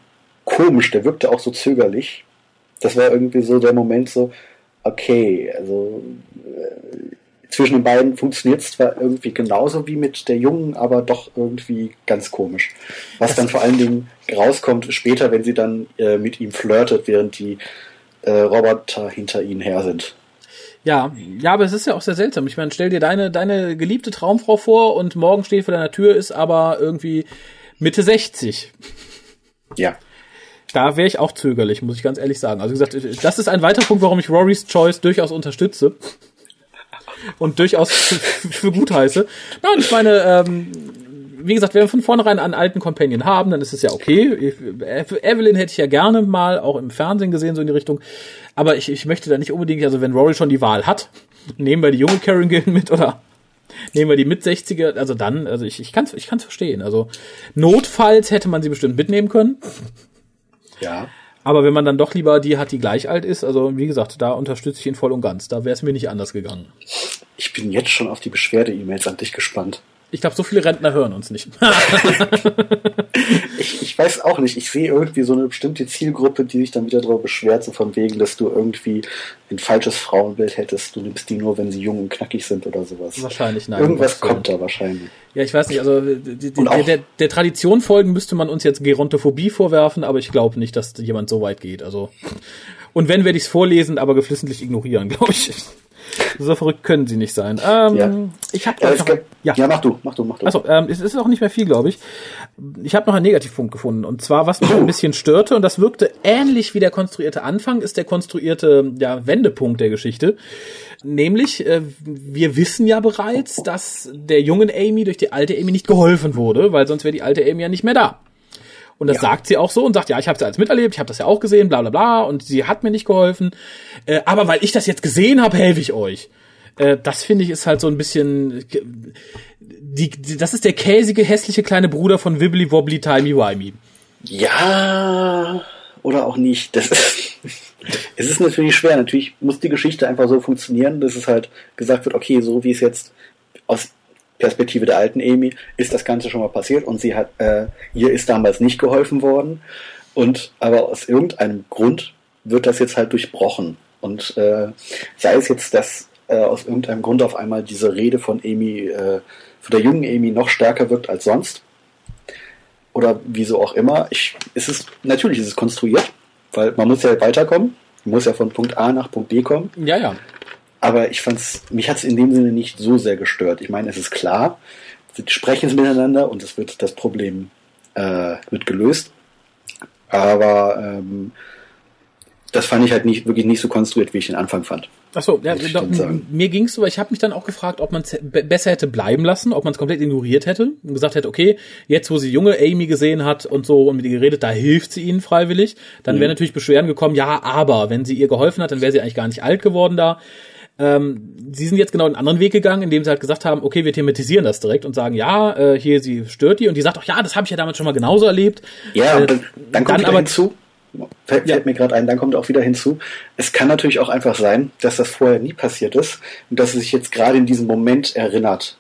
komisch, der wirkte auch so zögerlich. Das war irgendwie so der Moment so, okay, also äh, zwischen den beiden funktioniert es zwar irgendwie genauso wie mit der Jungen, aber doch irgendwie ganz komisch. Was dann vor allen Dingen rauskommt später, wenn sie dann äh, mit ihm flirtet, während die äh, Roboter hinter ihnen her sind. Ja, ja, aber es ist ja auch sehr seltsam. Ich meine, stell dir deine, deine geliebte Traumfrau vor und morgen steht vor deiner Tür, ist aber irgendwie Mitte 60. Ja. Da wäre ich auch zögerlich, muss ich ganz ehrlich sagen. Also wie gesagt, das ist ein weiterer Punkt, warum ich Rory's Choice durchaus unterstütze und durchaus für, für gut heiße. Nein, ich meine, ähm, wie gesagt, wenn wir von vornherein einen alten Companion haben, dann ist es ja okay. Evelyn hätte ich ja gerne mal auch im Fernsehen gesehen, so in die Richtung. Aber ich, ich möchte da nicht unbedingt, also wenn Rory schon die Wahl hat, nehmen wir die junge Karen Gillen mit oder nehmen wir die mit 60er, also dann, also ich, ich kann es ich kann's verstehen. Also notfalls hätte man sie bestimmt mitnehmen können. Ja. Aber wenn man dann doch lieber die hat, die gleich alt ist, also wie gesagt, da unterstütze ich ihn voll und ganz. Da wäre es mir nicht anders gegangen. Ich bin jetzt schon auf die Beschwerde-E-Mails an dich gespannt. Ich glaube, so viele Rentner hören uns nicht. ich, ich weiß auch nicht. Ich sehe irgendwie so eine bestimmte Zielgruppe, die sich dann wieder darüber beschwert, so von wegen, dass du irgendwie ein falsches Frauenbild hättest. Du nimmst die nur, wenn sie jung und knackig sind oder sowas. Wahrscheinlich, nein. Irgendwas kommt da wahrscheinlich. Ja, ich weiß nicht. Also die, die, der, der, der Tradition folgen müsste man uns jetzt Gerontophobie vorwerfen, aber ich glaube nicht, dass jemand so weit geht. Also und wenn werde ich es vorlesen, aber geflissentlich ignorieren, glaube ich. So verrückt können sie nicht sein. Ähm, ja. Ich habe ja, ja. ja, mach du, mach du, mach du. Also ähm, es ist auch nicht mehr viel, glaube ich. Ich habe noch einen Negativpunkt gefunden und zwar was mich ein bisschen störte und das wirkte ähnlich wie der konstruierte Anfang ist der konstruierte ja, Wendepunkt der Geschichte. Nämlich, äh, wir wissen ja bereits, dass der jungen Amy durch die alte Amy nicht geholfen wurde, weil sonst wäre die alte Amy ja nicht mehr da. Und das ja. sagt sie auch so und sagt, ja, ich habe es alles miterlebt, ich habe das ja auch gesehen, bla bla bla, und sie hat mir nicht geholfen. Äh, aber weil ich das jetzt gesehen habe, helfe ich euch. Äh, das finde ich ist halt so ein bisschen. Die, die, das ist der käsige, hässliche kleine Bruder von Wibbly Wobbly Timey Wimey. Ja, oder auch nicht. Das ist, es ist natürlich schwer. Natürlich muss die Geschichte einfach so funktionieren, dass es halt gesagt wird, okay, so wie es jetzt aus Perspektive der alten Amy ist das Ganze schon mal passiert und sie hat, äh, ihr ist damals nicht geholfen worden. Und aber aus irgendeinem Grund wird das jetzt halt durchbrochen. Und äh, sei es jetzt, dass äh, aus irgendeinem Grund auf einmal diese Rede von Amy, äh, von der jungen Amy noch stärker wirkt als sonst. oder wieso auch immer. Ich, es natürlich ist es konstruiert, weil man muss ja weiterkommen. Man muss ja von Punkt A nach Punkt B kommen. Ja, ja. Aber ich fand's, mich hat's in dem Sinne nicht so sehr gestört. Ich meine, es ist klar, sie sprechen es miteinander und es wird das Problem äh, wird gelöst. Aber ähm, das fand ich halt nicht wirklich nicht so konstruiert, wie ich den Anfang fand. Ach so, ja, doch, mir ging's so, weil ich habe mich dann auch gefragt, ob man es besser hätte bleiben lassen, ob man es komplett ignoriert hätte und gesagt hätte, okay, jetzt wo sie junge Amy gesehen hat und so und mit ihr geredet, da hilft sie ihnen freiwillig. Dann mhm. wäre natürlich Beschwerden gekommen, ja, aber wenn sie ihr geholfen hat, dann wäre sie eigentlich gar nicht alt geworden da. Ähm, sie sind jetzt genau einen anderen Weg gegangen, indem sie halt gesagt haben, okay, wir thematisieren das direkt und sagen, ja, äh, hier, sie stört die und die sagt auch, ja, das habe ich ja damals schon mal genauso erlebt. Ja, äh, dann, dann kommt dann aber hinzu, fällt, ja. mir gerade ein, dann kommt auch wieder hinzu, es kann natürlich auch einfach sein, dass das vorher nie passiert ist und dass sie sich jetzt gerade in diesem Moment erinnert.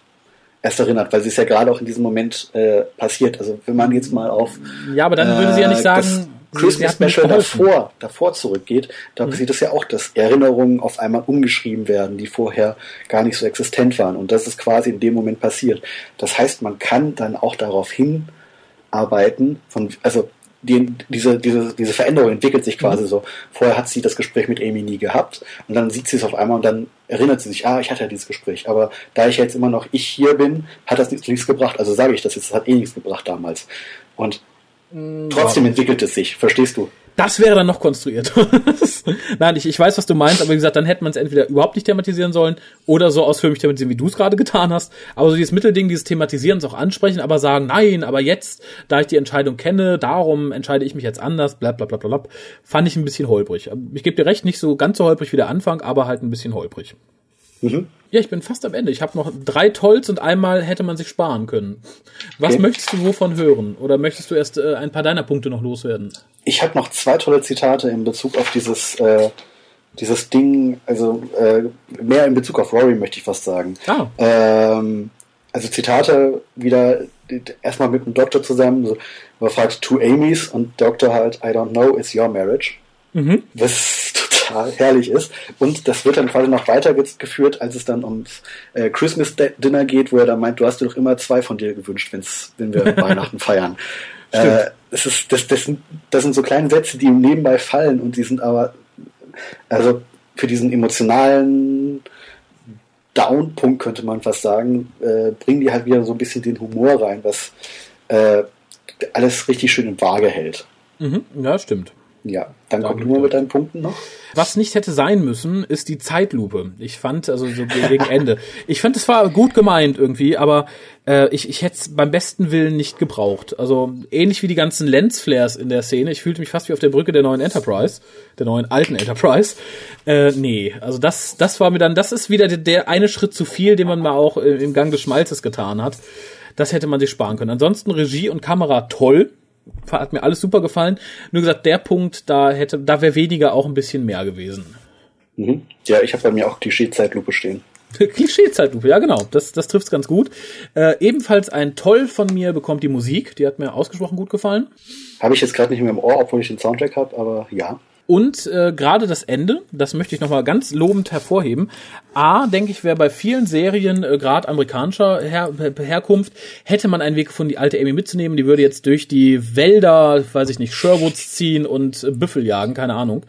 Erst erinnert, weil sie es ja gerade auch in diesem Moment äh, passiert. Also wenn man jetzt mal auf Ja, aber dann äh, würde sie ja nicht sagen, Christmas Special davor, davor zurückgeht, da mhm. passiert es ja auch, dass Erinnerungen auf einmal umgeschrieben werden, die vorher gar nicht so existent waren. Und das ist quasi in dem Moment passiert. Das heißt, man kann dann auch darauf hinarbeiten, von, also die, diese, diese, diese Veränderung entwickelt sich quasi mhm. so. Vorher hat sie das Gespräch mit Amy nie gehabt und dann sieht sie es auf einmal und dann erinnert sie sich, ah, ich hatte ja dieses Gespräch. Aber da ich jetzt immer noch ich hier bin, hat das nichts, nichts gebracht. Also sage ich das jetzt, das hat eh nichts gebracht damals. Und trotzdem entwickelt es sich, verstehst du? Das wäre dann noch konstruiert. Nein, ich, ich weiß, was du meinst, aber wie gesagt, dann hätte man es entweder überhaupt nicht thematisieren sollen oder so ausführlich thematisieren, wie du es gerade getan hast. Aber so dieses Mittelding, dieses Thematisieren, auch ansprechen, aber sagen, nein, aber jetzt, da ich die Entscheidung kenne, darum entscheide ich mich jetzt anders, bla bla bla bla, bla fand ich ein bisschen holprig. Ich gebe dir recht, nicht so ganz so holprig wie der Anfang, aber halt ein bisschen holprig. Mhm. Ja, ich bin fast am Ende. Ich habe noch drei Tolls und einmal hätte man sich sparen können. Was okay. möchtest du wovon hören? Oder möchtest du erst äh, ein paar deiner Punkte noch loswerden? Ich habe noch zwei tolle Zitate in Bezug auf dieses, äh, dieses Ding, also äh, mehr in Bezug auf Rory möchte ich fast sagen. Ah. Ähm, also Zitate wieder erstmal mit dem Doktor zusammen, so, man fragt two Amy's und Doktor halt, I don't know, it's your marriage. Mhm. Das total herrlich ist. Und das wird dann quasi noch weitergeführt, als es dann ums äh, Christmas Dinner geht, wo er dann meint, du hast dir doch immer zwei von dir gewünscht, wenn's, wenn wir Weihnachten feiern. Äh, das, ist, das, das, sind, das sind so kleine Sätze, die ihm nebenbei fallen und die sind aber, also für diesen emotionalen Downpunkt könnte man fast sagen, äh, bringen die halt wieder so ein bisschen den Humor rein, was äh, alles richtig schön im Waage hält. Mhm, ja, stimmt. Ja, dann kommt nur mit deinen Punkten noch. Was nicht hätte sein müssen, ist die Zeitlupe. Ich fand, also so gegen Ende. Ich fand, es war gut gemeint irgendwie, aber äh, ich, ich hätte es beim besten Willen nicht gebraucht. Also ähnlich wie die ganzen Lensflares in der Szene. Ich fühlte mich fast wie auf der Brücke der neuen Enterprise, der neuen alten Enterprise. Äh, nee, also das, das war mir dann, das ist wieder der, der eine Schritt zu viel, den man mal auch äh, im Gang des Schmalzes getan hat. Das hätte man sich sparen können. Ansonsten Regie und Kamera toll hat mir alles super gefallen. Nur gesagt, der Punkt, da hätte, da wäre weniger auch ein bisschen mehr gewesen. Mhm. Ja, ich habe bei mir auch Klischee-Zeitlupe stehen. Klischee-Zeitlupe, ja genau, das, das trifft's ganz gut. Äh, ebenfalls ein Toll von mir bekommt die Musik, die hat mir ausgesprochen gut gefallen. Habe ich jetzt gerade nicht mehr im Ohr, obwohl ich den Soundtrack habe, aber ja. Und äh, gerade das Ende, das möchte ich nochmal ganz lobend hervorheben. A, denke ich, wäre bei vielen Serien, äh, gerade amerikanischer Her Herkunft, hätte man einen Weg gefunden, die alte Amy mitzunehmen. Die würde jetzt durch die Wälder, weiß ich nicht, Sherwoods ziehen und äh, Büffel jagen, keine Ahnung.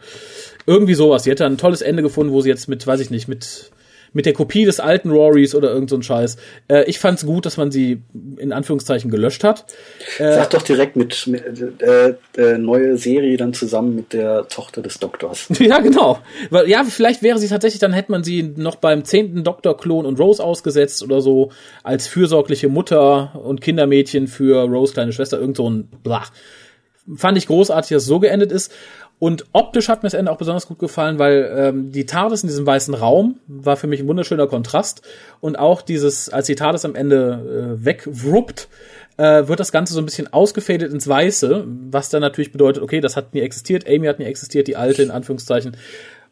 Irgendwie sowas. Sie hätte ein tolles Ende gefunden, wo sie jetzt mit, weiß ich nicht, mit mit der Kopie des alten Rorys oder irgend so ein Scheiß. Äh, ich fand's gut, dass man sie in Anführungszeichen gelöscht hat. Äh, Sag doch direkt mit, mit äh, äh, neue Serie dann zusammen mit der Tochter des Doktors. ja, genau. Weil, ja, vielleicht wäre sie tatsächlich, dann hätte man sie noch beim zehnten Doktor-Klon und Rose ausgesetzt oder so als fürsorgliche Mutter und Kindermädchen für Rose kleine Schwester, irgend so ein Blach. Fand ich großartig, dass es so geendet ist. Und optisch hat mir das Ende auch besonders gut gefallen, weil ähm, die TARDIS in diesem weißen Raum war für mich ein wunderschöner Kontrast. Und auch dieses, als die TARDIS am Ende äh, wegwruppt, äh, wird das Ganze so ein bisschen ausgefadet ins Weiße, was dann natürlich bedeutet, okay, das hat nie existiert, Amy hat nie existiert, die alte in Anführungszeichen.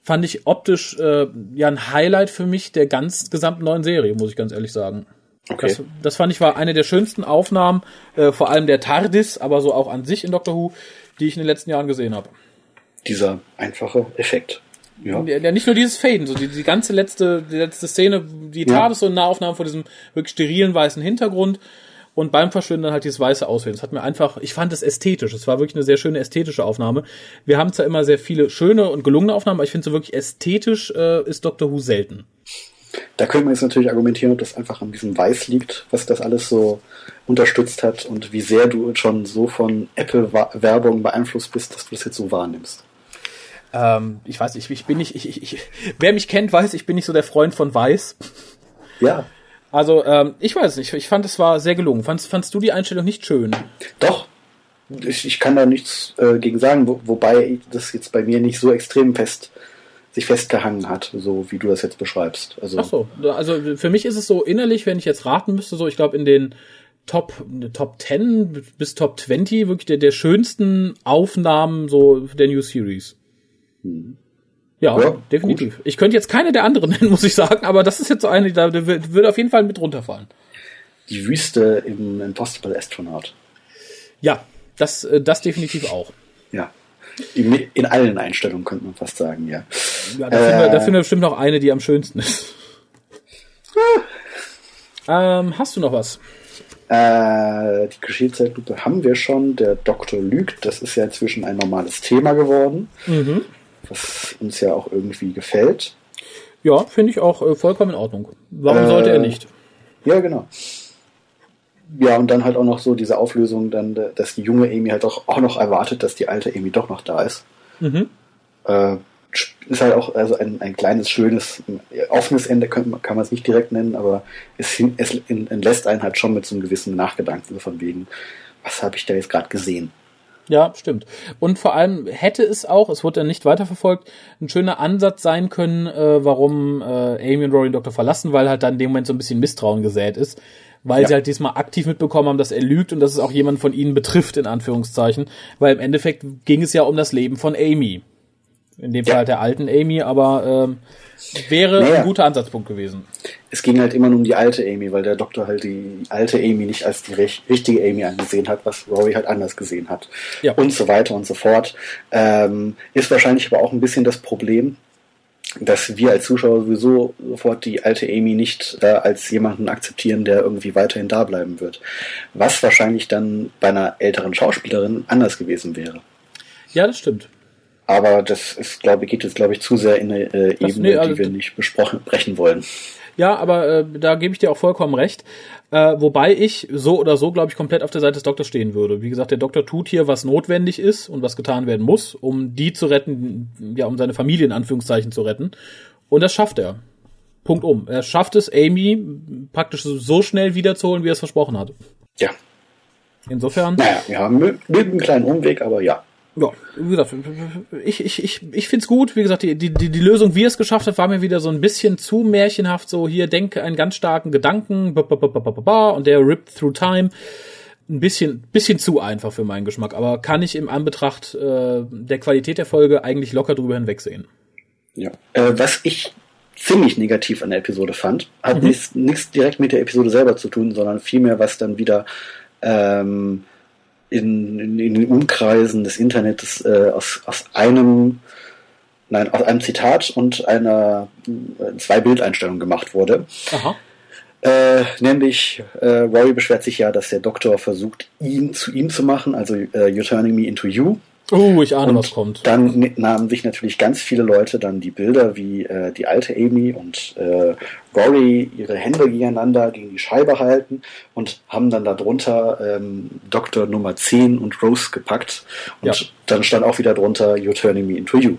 Fand ich optisch äh, ja ein Highlight für mich der ganz gesamten neuen Serie, muss ich ganz ehrlich sagen. Okay. Das, das fand ich war eine der schönsten Aufnahmen, äh, vor allem der TARDIS, aber so auch an sich in Doctor Who, die ich in den letzten Jahren gesehen habe dieser einfache Effekt. Ja. ja, nicht nur dieses Faden, so die, die ganze letzte, die letzte Szene, die ja. TARDIS so eine Nahaufnahme vor diesem wirklich sterilen weißen Hintergrund und beim Verschwinden dann halt dieses weiße Auswählen. Das hat mir einfach, ich fand es ästhetisch. Es war wirklich eine sehr schöne ästhetische Aufnahme. Wir haben zwar immer sehr viele schöne und gelungene Aufnahmen, aber ich finde so wirklich ästhetisch äh, ist Doctor Who selten. Da könnte man jetzt natürlich argumentieren, ob das einfach an diesem Weiß liegt, was das alles so unterstützt hat und wie sehr du schon so von Apple-Werbung beeinflusst bist, dass du das jetzt so wahrnimmst. Ähm, ich weiß, ich, ich bin nicht, ich, ich, ich, wer mich kennt, weiß, ich bin nicht so der Freund von Weiß. Ja. Also, ähm, ich weiß nicht, ich fand es war sehr gelungen. Fandst, fandst du die Einstellung nicht schön? Doch. Ich, ich kann da nichts äh, gegen sagen, wo, wobei das jetzt bei mir nicht so extrem fest sich festgehangen hat, so wie du das jetzt beschreibst. Also Ach so, also für mich ist es so innerlich, wenn ich jetzt raten müsste, so ich glaube in den Top, Top 10 bis Top 20 wirklich der, der schönsten Aufnahmen so der New Series. Ja, ja, definitiv. Gut. Ich könnte jetzt keine der anderen nennen, muss ich sagen, aber das ist jetzt so eine, die da würde auf jeden Fall mit runterfallen. Die Wüste im Impossible Astronaut. Ja, das, äh, das definitiv auch. Ja. In, in allen Einstellungen könnte man fast sagen, ja. Ja, da, äh, finden wir, da finden wir bestimmt noch eine, die am schönsten ist. Ah. ähm, hast du noch was? Äh, die Geschichtszeitlupe haben wir schon. Der Doktor lügt. Das ist ja inzwischen ein normales Thema geworden. Mhm was uns ja auch irgendwie gefällt. Ja, finde ich auch äh, vollkommen in Ordnung. Warum äh, sollte er nicht? Ja, genau. Ja, und dann halt auch noch so diese Auflösung, dann, dass die junge Amy halt auch, auch noch erwartet, dass die alte Amy doch noch da ist. Mhm. Äh, ist halt auch also ein, ein kleines, schönes, offenes Ende, kann, kann man es nicht direkt nennen, aber es, es entlässt einen halt schon mit so einem gewissen Nachgedanken, von wegen, was habe ich da jetzt gerade gesehen? Ja, stimmt. Und vor allem hätte es auch, es wurde dann nicht weiterverfolgt, ein schöner Ansatz sein können, äh, warum äh, Amy und Rory den Doktor verlassen, weil halt dann in dem Moment so ein bisschen Misstrauen gesät ist. Weil ja. sie halt diesmal aktiv mitbekommen haben, dass er lügt und dass es auch jemand von ihnen betrifft, in Anführungszeichen. Weil im Endeffekt ging es ja um das Leben von Amy. In dem Fall halt der alten Amy, aber ähm, wäre naja. ein guter Ansatzpunkt gewesen. Es ging halt immer nur um die alte Amy, weil der Doktor halt die alte Amy nicht als die richtige Amy angesehen hat, was Rory halt anders gesehen hat. Ja. Und so weiter und so fort. Ähm, ist wahrscheinlich aber auch ein bisschen das Problem, dass wir als Zuschauer sowieso sofort die alte Amy nicht äh, als jemanden akzeptieren, der irgendwie weiterhin da bleiben wird. Was wahrscheinlich dann bei einer älteren Schauspielerin anders gewesen wäre. Ja, das stimmt. Aber das ist, glaube ich, geht jetzt, glaube ich, zu sehr in eine äh, Ebene, nee, also die wir nicht besprechen wollen. Ja, aber äh, da gebe ich dir auch vollkommen recht. Äh, wobei ich so oder so, glaube ich, komplett auf der Seite des Doktors stehen würde. Wie gesagt, der Doktor tut hier, was notwendig ist und was getan werden muss, um die zu retten, ja, um seine Familie in Anführungszeichen zu retten. Und das schafft er. Punkt um. Er schafft es, Amy praktisch so schnell wiederzuholen, wie er es versprochen hat. Ja. Insofern. Naja, wir haben mit einem kleinen Umweg, aber ja ja, wie gesagt, ich, ich, ich, ich finde es gut. Wie gesagt, die, die, die Lösung, wie er es geschafft hat, war mir wieder so ein bisschen zu märchenhaft. So, hier, denke einen ganz starken Gedanken, und der ripped through time. Ein bisschen, bisschen zu einfach für meinen Geschmack, aber kann ich im Anbetracht äh, der Qualität der Folge eigentlich locker drüber hinwegsehen. Ja. Äh, was ich ziemlich negativ an der Episode fand, hat mhm. nichts direkt mit der Episode selber zu tun, sondern vielmehr was dann wieder ähm, in, in, in den Umkreisen des Internets äh, aus, aus einem nein, aus einem Zitat und einer äh, zwei Bildeinstellungen gemacht wurde. Aha. Äh, nämlich, äh, Rory beschwert sich ja, dass der Doktor versucht, ihn zu ihm zu machen, also äh, You're turning me into you. Oh, ich ahne, und was kommt. Dann nahmen sich natürlich ganz viele Leute dann die Bilder, wie äh, die alte Amy und äh, Rory ihre Hände gegeneinander gegen die Scheibe halten und haben dann darunter ähm, Doktor Nummer 10 und Rose gepackt. Und ja. dann stand auch wieder drunter You're turning me into you.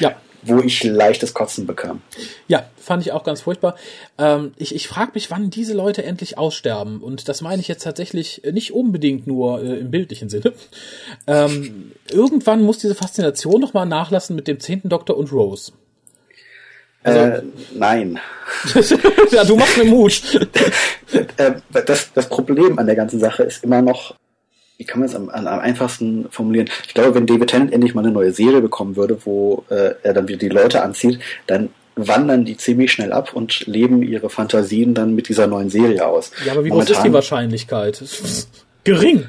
Ja wo ich leichtes Kotzen bekam. Ja, fand ich auch ganz furchtbar. Ähm, ich ich frage mich, wann diese Leute endlich aussterben. Und das meine ich jetzt tatsächlich nicht unbedingt nur äh, im bildlichen Sinne. Ähm, irgendwann muss diese Faszination nochmal nachlassen mit dem zehnten Doktor und Rose. Also, äh, nein. ja, du machst mir Mut. Äh, das, das Problem an der ganzen Sache ist immer noch, wie kann man es am, am, einfachsten formulieren? Ich glaube, wenn David Tennant endlich mal eine neue Serie bekommen würde, wo äh, er dann wieder die Leute anzieht, dann wandern die ziemlich schnell ab und leben ihre Fantasien dann mit dieser neuen Serie aus. Ja, aber wie groß ist die Wahrscheinlichkeit? Gering.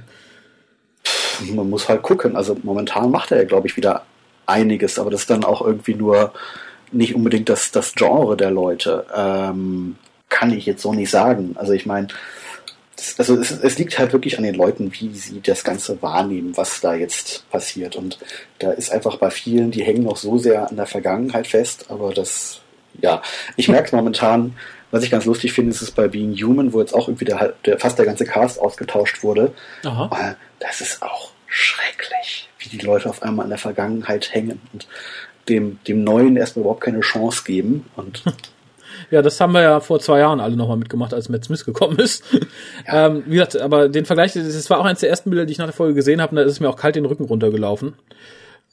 Man muss halt gucken. Also momentan macht er ja, glaube ich, wieder einiges, aber das ist dann auch irgendwie nur nicht unbedingt das, das Genre der Leute. Ähm, kann ich jetzt so nicht sagen. Also ich meine, das, also es, es liegt halt wirklich an den Leuten, wie sie das Ganze wahrnehmen, was da jetzt passiert. Und da ist einfach bei vielen, die hängen noch so sehr an der Vergangenheit fest, aber das, ja, ich merke es momentan, was ich ganz lustig finde, ist es bei Being Human, wo jetzt auch irgendwie der, der, fast der ganze Cast ausgetauscht wurde. Aha. Das ist auch schrecklich, wie die Leute auf einmal an der Vergangenheit hängen und dem, dem Neuen erstmal überhaupt keine Chance geben. Und Ja, das haben wir ja vor zwei Jahren alle nochmal mitgemacht, als Matt Smith gekommen ist. Ja. Ähm, wie gesagt, aber den Vergleich, das war auch eines der ersten Bilder, die ich nach der Folge gesehen habe, da ist es mir auch kalt den Rücken runtergelaufen.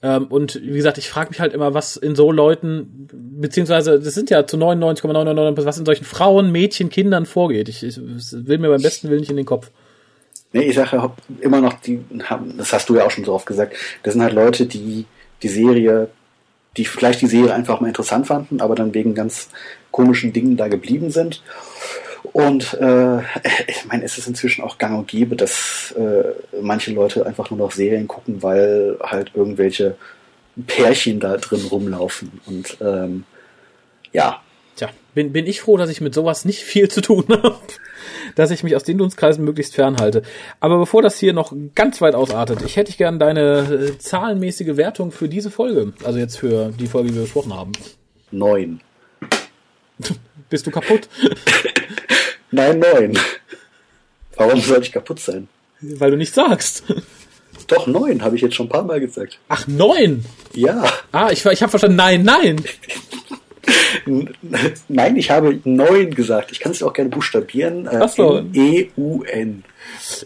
Ähm, und wie gesagt, ich frage mich halt immer, was in so Leuten, beziehungsweise das sind ja zu 99,999, was in solchen Frauen, Mädchen, Kindern vorgeht. Ich, ich will mir beim besten Willen nicht in den Kopf. Nee, ich sage ja immer noch, die haben, das hast du ja auch schon so oft gesagt, das sind halt Leute, die die Serie, die vielleicht die Serie einfach mal interessant fanden, aber dann wegen ganz komischen Dingen da geblieben sind. Und äh, ich meine, es ist inzwischen auch gang und gäbe, dass äh, manche Leute einfach nur noch Serien gucken, weil halt irgendwelche Pärchen da drin rumlaufen. Und ähm, ja. Tja, bin, bin ich froh, dass ich mit sowas nicht viel zu tun habe. Dass ich mich aus den Dunstkreisen möglichst fernhalte. Aber bevor das hier noch ganz weit ausartet, ich hätte gern deine äh, zahlenmäßige Wertung für diese Folge. Also jetzt für die Folge, die wir besprochen haben. Neun. Bist du kaputt? Nein, neun. Warum soll ich kaputt sein? Weil du nichts sagst. Doch, neun, habe ich jetzt schon ein paar Mal gesagt. Ach, neun? Ja. Ah, ich, ich habe verstanden, nein, nein. Nein, ich habe neun gesagt. Ich kann es auch gerne buchstabieren. Äh, Ach so. E-U-N.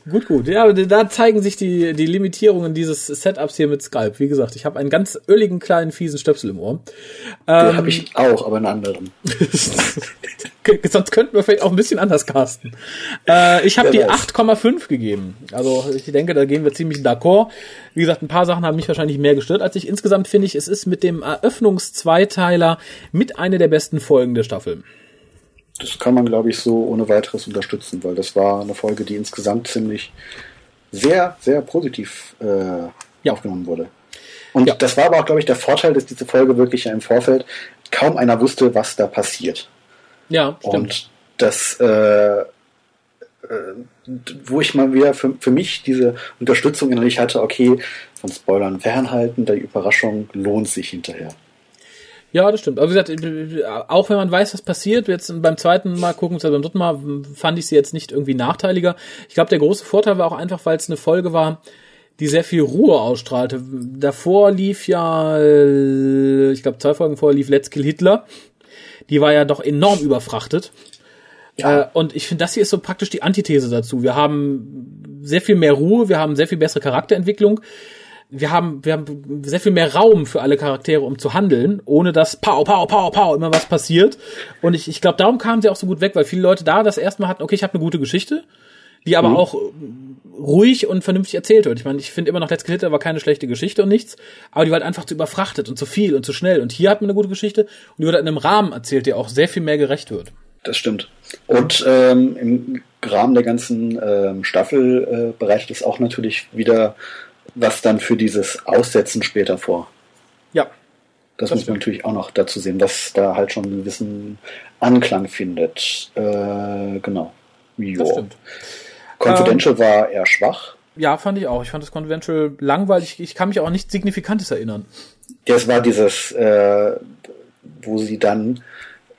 Gut, gut. Ja, da zeigen sich die, die Limitierungen dieses Setups hier mit Skype. Wie gesagt, ich habe einen ganz öligen, kleinen, fiesen Stöpsel im Ohr. Den ähm, habe ich auch, aber einen anderen. Sonst könnten wir vielleicht auch ein bisschen anders casten. Äh, ich habe die 8,5 gegeben. Also ich denke, da gehen wir ziemlich d'accord. Wie gesagt, ein paar Sachen haben mich wahrscheinlich mehr gestört als ich. Insgesamt finde ich, es ist mit dem Eröffnungszweiteiler mit einer der besten Folgen der Staffel das kann man, glaube ich, so ohne weiteres unterstützen, weil das war eine Folge, die insgesamt ziemlich sehr, sehr positiv äh, ja. aufgenommen wurde. Und ja. das war aber auch, glaube ich, der Vorteil, dass diese Folge wirklich ja im Vorfeld kaum einer wusste, was da passiert. Ja, stimmt. Und das, äh, äh, wo ich mal wieder für, für mich diese Unterstützung innerlich hatte, okay, von Spoilern fernhalten, der Überraschung lohnt sich hinterher. Ja, das stimmt. Aber wie gesagt, auch wenn man weiß, was passiert, jetzt beim zweiten Mal gucken, also beim dritten Mal fand ich sie jetzt nicht irgendwie nachteiliger. Ich glaube, der große Vorteil war auch einfach, weil es eine Folge war, die sehr viel Ruhe ausstrahlte. Davor lief ja, äh, ich glaube, zwei Folgen vorher lief Let's Kill Hitler. Die war ja doch enorm überfrachtet. Ja. Äh, und ich finde, das hier ist so praktisch die Antithese dazu. Wir haben sehr viel mehr Ruhe, wir haben sehr viel bessere Charakterentwicklung wir haben, wir haben sehr viel mehr Raum für alle Charaktere, um zu handeln, ohne dass pow, pow, pow, pow immer was passiert. Und ich, ich glaube, darum kamen sie auch so gut weg, weil viele Leute da das erste Mal hatten, okay, ich habe eine gute Geschichte, die aber mhm. auch ruhig und vernünftig erzählt wird. Ich meine, ich finde immer noch Let's Kill Hitler war keine schlechte Geschichte und nichts, aber die war halt einfach zu überfrachtet und zu viel und zu schnell. Und hier hat man eine gute Geschichte und die wird halt in einem Rahmen erzählt, der auch sehr viel mehr gerecht wird. Das stimmt. Und ähm, im Rahmen der ganzen ähm, Staffel äh, bereitet es auch natürlich wieder was dann für dieses Aussetzen später vor. Ja. Das, das muss man natürlich auch noch dazu sehen, dass da halt schon einen gewissen Anklang findet. Äh, genau. Jo. Das stimmt. Confidential ähm, war eher schwach. Ja, fand ich auch. Ich fand das Confidential langweilig. Ich kann mich auch an nichts Signifikantes erinnern. Das war dieses, äh, wo sie dann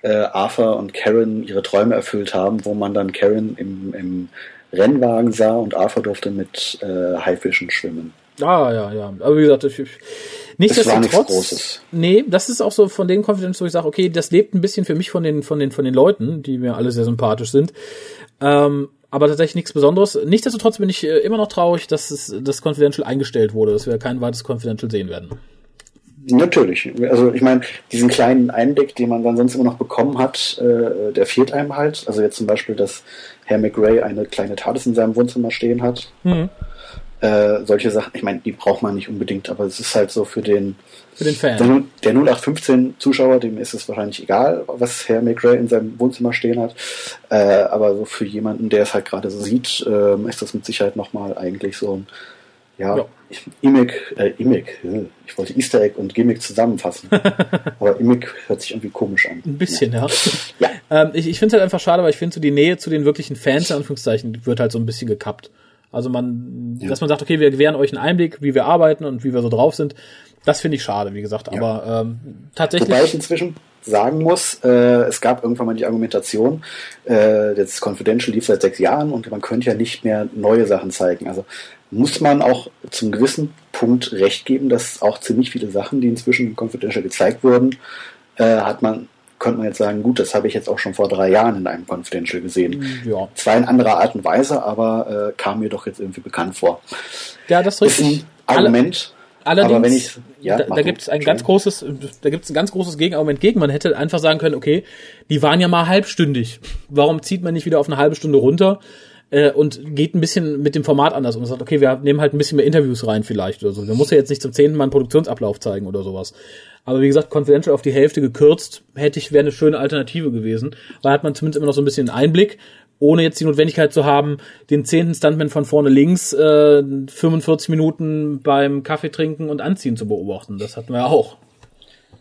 äh, Arthur und Karen ihre Träume erfüllt haben, wo man dann Karen im, im Rennwagen sah und Arthur durfte mit äh, Haifischen schwimmen. Ah, ja, ja. Aber wie gesagt, ich, ich, nichtsdestotrotz. Nee, das ist auch so von den Confidence, wo ich sage, okay, das lebt ein bisschen für mich von den, von den, von den Leuten, die mir alle sehr sympathisch sind. Ähm, aber tatsächlich nichts Besonderes. Nichtsdestotrotz bin ich äh, immer noch traurig, dass es, das Confidential eingestellt wurde, dass wir kein weiteres Confidential sehen werden. Natürlich. Also ich meine, diesen kleinen Einblick, den man dann sonst immer noch bekommen hat, äh, der fehlt einem halt. Also jetzt zum Beispiel, dass Herr McRae eine kleine TARDIS in seinem Wohnzimmer stehen hat. Mhm. Äh, solche Sachen, ich meine, die braucht man nicht unbedingt, aber es ist halt so für den, für den Fan. Der, der 0815-Zuschauer, dem ist es wahrscheinlich egal, was Herr McRae in seinem Wohnzimmer stehen hat. Äh, aber so für jemanden, der es halt gerade so sieht, äh, ist das mit Sicherheit nochmal eigentlich so ein Ja, Ja. äh, Imig, äh, ich wollte Easter Egg und Gimmick zusammenfassen. Aber Imig hört sich irgendwie komisch an. Ein bisschen, ja. Ja. Ähm, ich ich finde es halt einfach schade, weil ich finde so die Nähe zu den wirklichen Fans, in Anführungszeichen, wird halt so ein bisschen gekappt. Also man, dass man sagt, okay, wir gewähren euch einen Einblick, wie wir arbeiten und wie wir so drauf sind. Das finde ich schade, wie gesagt. Aber ähm, tatsächlich. Wobei ich inzwischen sagen muss, äh, es gab irgendwann mal die Argumentation, äh, das Confidential lief seit sechs Jahren und man könnte ja nicht mehr neue Sachen zeigen. Also muss man auch zum gewissen Punkt recht geben, dass auch ziemlich viele Sachen, die inzwischen im Confidential gezeigt wurden, äh, hat man, könnte man jetzt sagen, gut, das habe ich jetzt auch schon vor drei Jahren in einem Confidential gesehen. ja. Zwar in anderer Art und Weise, aber äh, kam mir doch jetzt irgendwie bekannt vor. ja, das ist Ist richtig. ein Argument, Allerdings, aber wenn ich, ja, da, da gibt es ein ganz großes, da gibt es ein ganz großes Gegenargument gegen. Man hätte einfach sagen können, okay, die waren ja mal halbstündig. Warum zieht man nicht wieder auf eine halbe Stunde runter äh, und geht ein bisschen mit dem Format anders um und sagt, okay, wir nehmen halt ein bisschen mehr Interviews rein vielleicht oder so. Wir muss ja jetzt nicht zum zehnten Mal einen Produktionsablauf zeigen oder sowas. Aber wie gesagt, Confidential auf die Hälfte gekürzt, hätte ich, wäre eine schöne Alternative gewesen. Weil hat man zumindest immer noch so ein bisschen Einblick, ohne jetzt die Notwendigkeit zu haben, den zehnten Stuntman von vorne links äh, 45 Minuten beim Kaffee trinken und anziehen zu beobachten. Das hatten wir ja auch.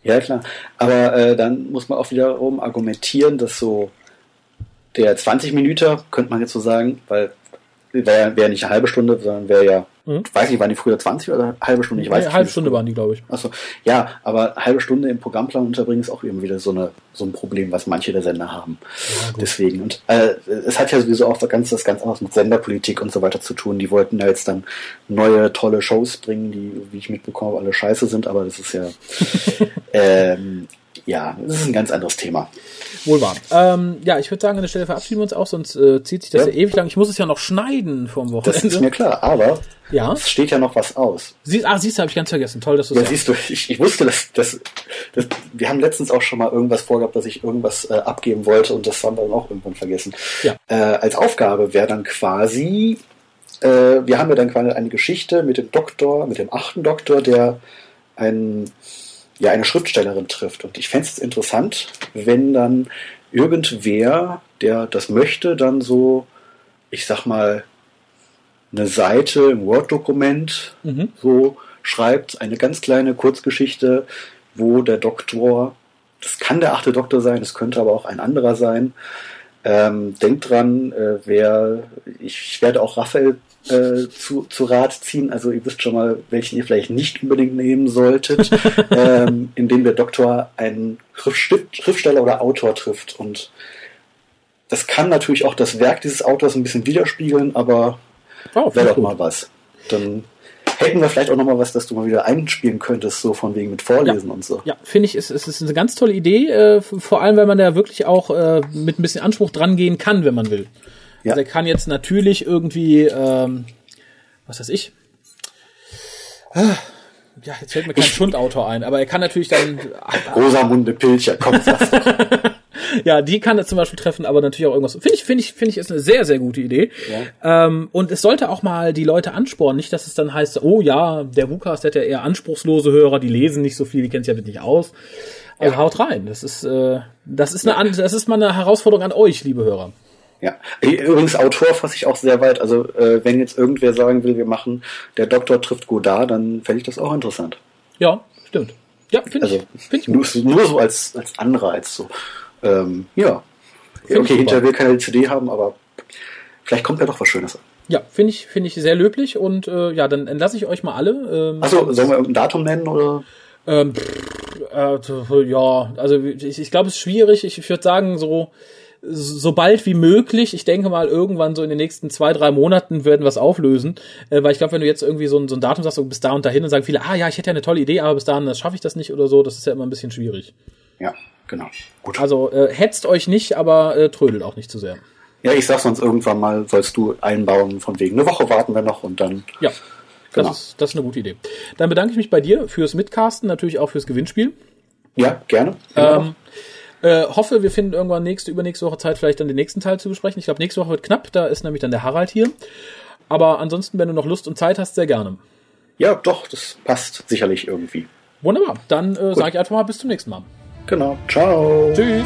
Ja, klar. Aber äh, dann muss man auch wiederum argumentieren, dass so der 20 Minuten, könnte man jetzt so sagen, weil wäre wär nicht eine halbe Stunde, sondern wäre ja, Mhm. ich weiß nicht, waren die früher 20 oder eine halbe Stunde? Ich weiß Eine nicht. halbe Stunde waren die, glaube ich. Achso, ja, aber eine halbe Stunde im Programmplan unterbringen ist auch immer wieder so, eine, so ein Problem, was manche der Sender haben. Deswegen. Und äh, es hat ja sowieso auch das ganz, das ganz anders mit Senderpolitik und so weiter zu tun. Die wollten da jetzt dann neue, tolle Shows bringen, die, wie ich mitbekomme, alle scheiße sind, aber das ist ja, ähm, ja, das ist ein ganz anderes Thema. Wohl wahr. Ähm, ja, ich würde sagen, an der Stelle verabschieden wir uns auch, sonst äh, zieht sich das ja. Ja. ewig lang. Ich muss es ja noch schneiden vom Das ist mir Wochenende. klar, aber Ja. es steht ja noch was aus. Sie, ah, siehst du, habe ich ganz vergessen. Toll, dass du Ja, es sagst. siehst du, ich, ich wusste, dass, dass, dass wir haben letztens auch schon mal irgendwas vorgehabt, dass ich irgendwas äh, abgeben wollte und das haben wir dann auch irgendwann vergessen. Ja. Äh, als Aufgabe wäre dann quasi, äh, wir haben ja dann quasi eine Geschichte mit dem Doktor, mit dem achten Doktor, der einen, ja, eine Schriftstellerin trifft. Und ich fände es interessant, wenn dann irgendwer, der das möchte, dann so, ich sag mal, eine Seite im Word-Dokument Mhm. so schreibt, eine ganz kleine Kurzgeschichte, wo der Doktor, das kann der achte Doktor sein, es könnte aber auch ein anderer sein. Ähm, denkt dran, äh, wer, ich, ich werde auch Raphael äh, zu, zu Rat ziehen, also ihr wisst schon mal, welchen ihr vielleicht nicht unbedingt nehmen solltet, ähm, indem der Doktor einen Schrift, Schriftsteller oder Autor trifft. Und das kann natürlich auch das Werk dieses Autors ein bisschen widerspiegeln, aber Oh, wäre doch mal was. Dann hätten wir vielleicht auch noch mal was, dass du mal wieder einspielen könntest, so von wegen mit Vorlesen und so. Ja, finde ich, es, es ist eine ganz tolle Idee, äh, vor allem, weil man da wirklich auch äh, mit ein bisschen Anspruch dran gehen kann, wenn man will. Ja. Also er kann jetzt natürlich irgendwie, ähm, was weiß ich, Ah, ja, jetzt fällt mir kein Schundautor ein, aber er kann natürlich dann, Rosamunde Pilcher, komm, sag's doch. ja, die kann er zum Beispiel treffen, aber natürlich auch irgendwas. Finde ich, finde ich, finde ich, ist eine sehr, sehr gute Idee. Ähm, und es sollte auch mal die Leute anspornen, nicht, dass es dann heißt, oh ja, der Wukas, der hat ja eher anspruchslose Hörer, die lesen nicht so viel, die kennen sich ja nicht aus. Also haut rein. Das ist, äh, das ist eine, das ist mal eine Herausforderung an euch, liebe Hörer. Ja. Übrigens, Autor fasse ich auch sehr weit. Also, äh, wenn jetzt irgendwer sagen will, wir machen, der Doktor trifft Godard, dann fände ich das auch interessant. Ja, stimmt. Ja, finde Also, ich, finde ich nur, nur so als, als Anreiz, so. Ähm, ja. Find ich okay, hinterher will keiner die CD haben, aber vielleicht kommt ja doch was Schönes. Ja, finde ich, finde ich sehr löblich und äh, ja, dann entlasse ich euch mal alle. Ähm, Achso, sollen wir irgendein Datum nennen oder? Ähm, pff, äh, ja, also ich, ich glaube, es ist schwierig. Ich, ich würde sagen, so, so bald wie möglich. Ich denke mal, irgendwann so in den nächsten zwei, drei Monaten werden wir es auflösen. Äh, weil ich glaube, wenn du jetzt irgendwie so ein, so ein Datum sagst, so bis da und dahin, dann sagen viele, ah ja, ich hätte ja eine tolle Idee, aber bis dahin das schaffe ich das nicht oder so. Das ist ja immer ein bisschen schwierig. Ja, genau. Gut. Also äh, hetzt euch nicht, aber äh, trödelt auch nicht zu sehr. Ja, ich sag sonst irgendwann mal, sollst du einbauen, von wegen eine Woche warten wir noch und dann. Ja. Das, Genau. ist, das ist eine gute Idee. Dann bedanke ich mich bei dir fürs Mitcasten, natürlich auch fürs Gewinnspiel. Ja, gerne. Ähm, äh, hoffe, wir finden irgendwann nächste, übernächste Woche Zeit, vielleicht dann den nächsten Teil zu besprechen. Ich glaube, nächste Woche wird knapp, da ist nämlich dann der Harald hier. Aber ansonsten, wenn du noch Lust und Zeit hast, sehr gerne. ja, doch, das passt sicherlich irgendwie. Wunderbar. Dann äh, sage ich einfach mal bis zum nächsten Mal. Genau. Ciao. Tschüss.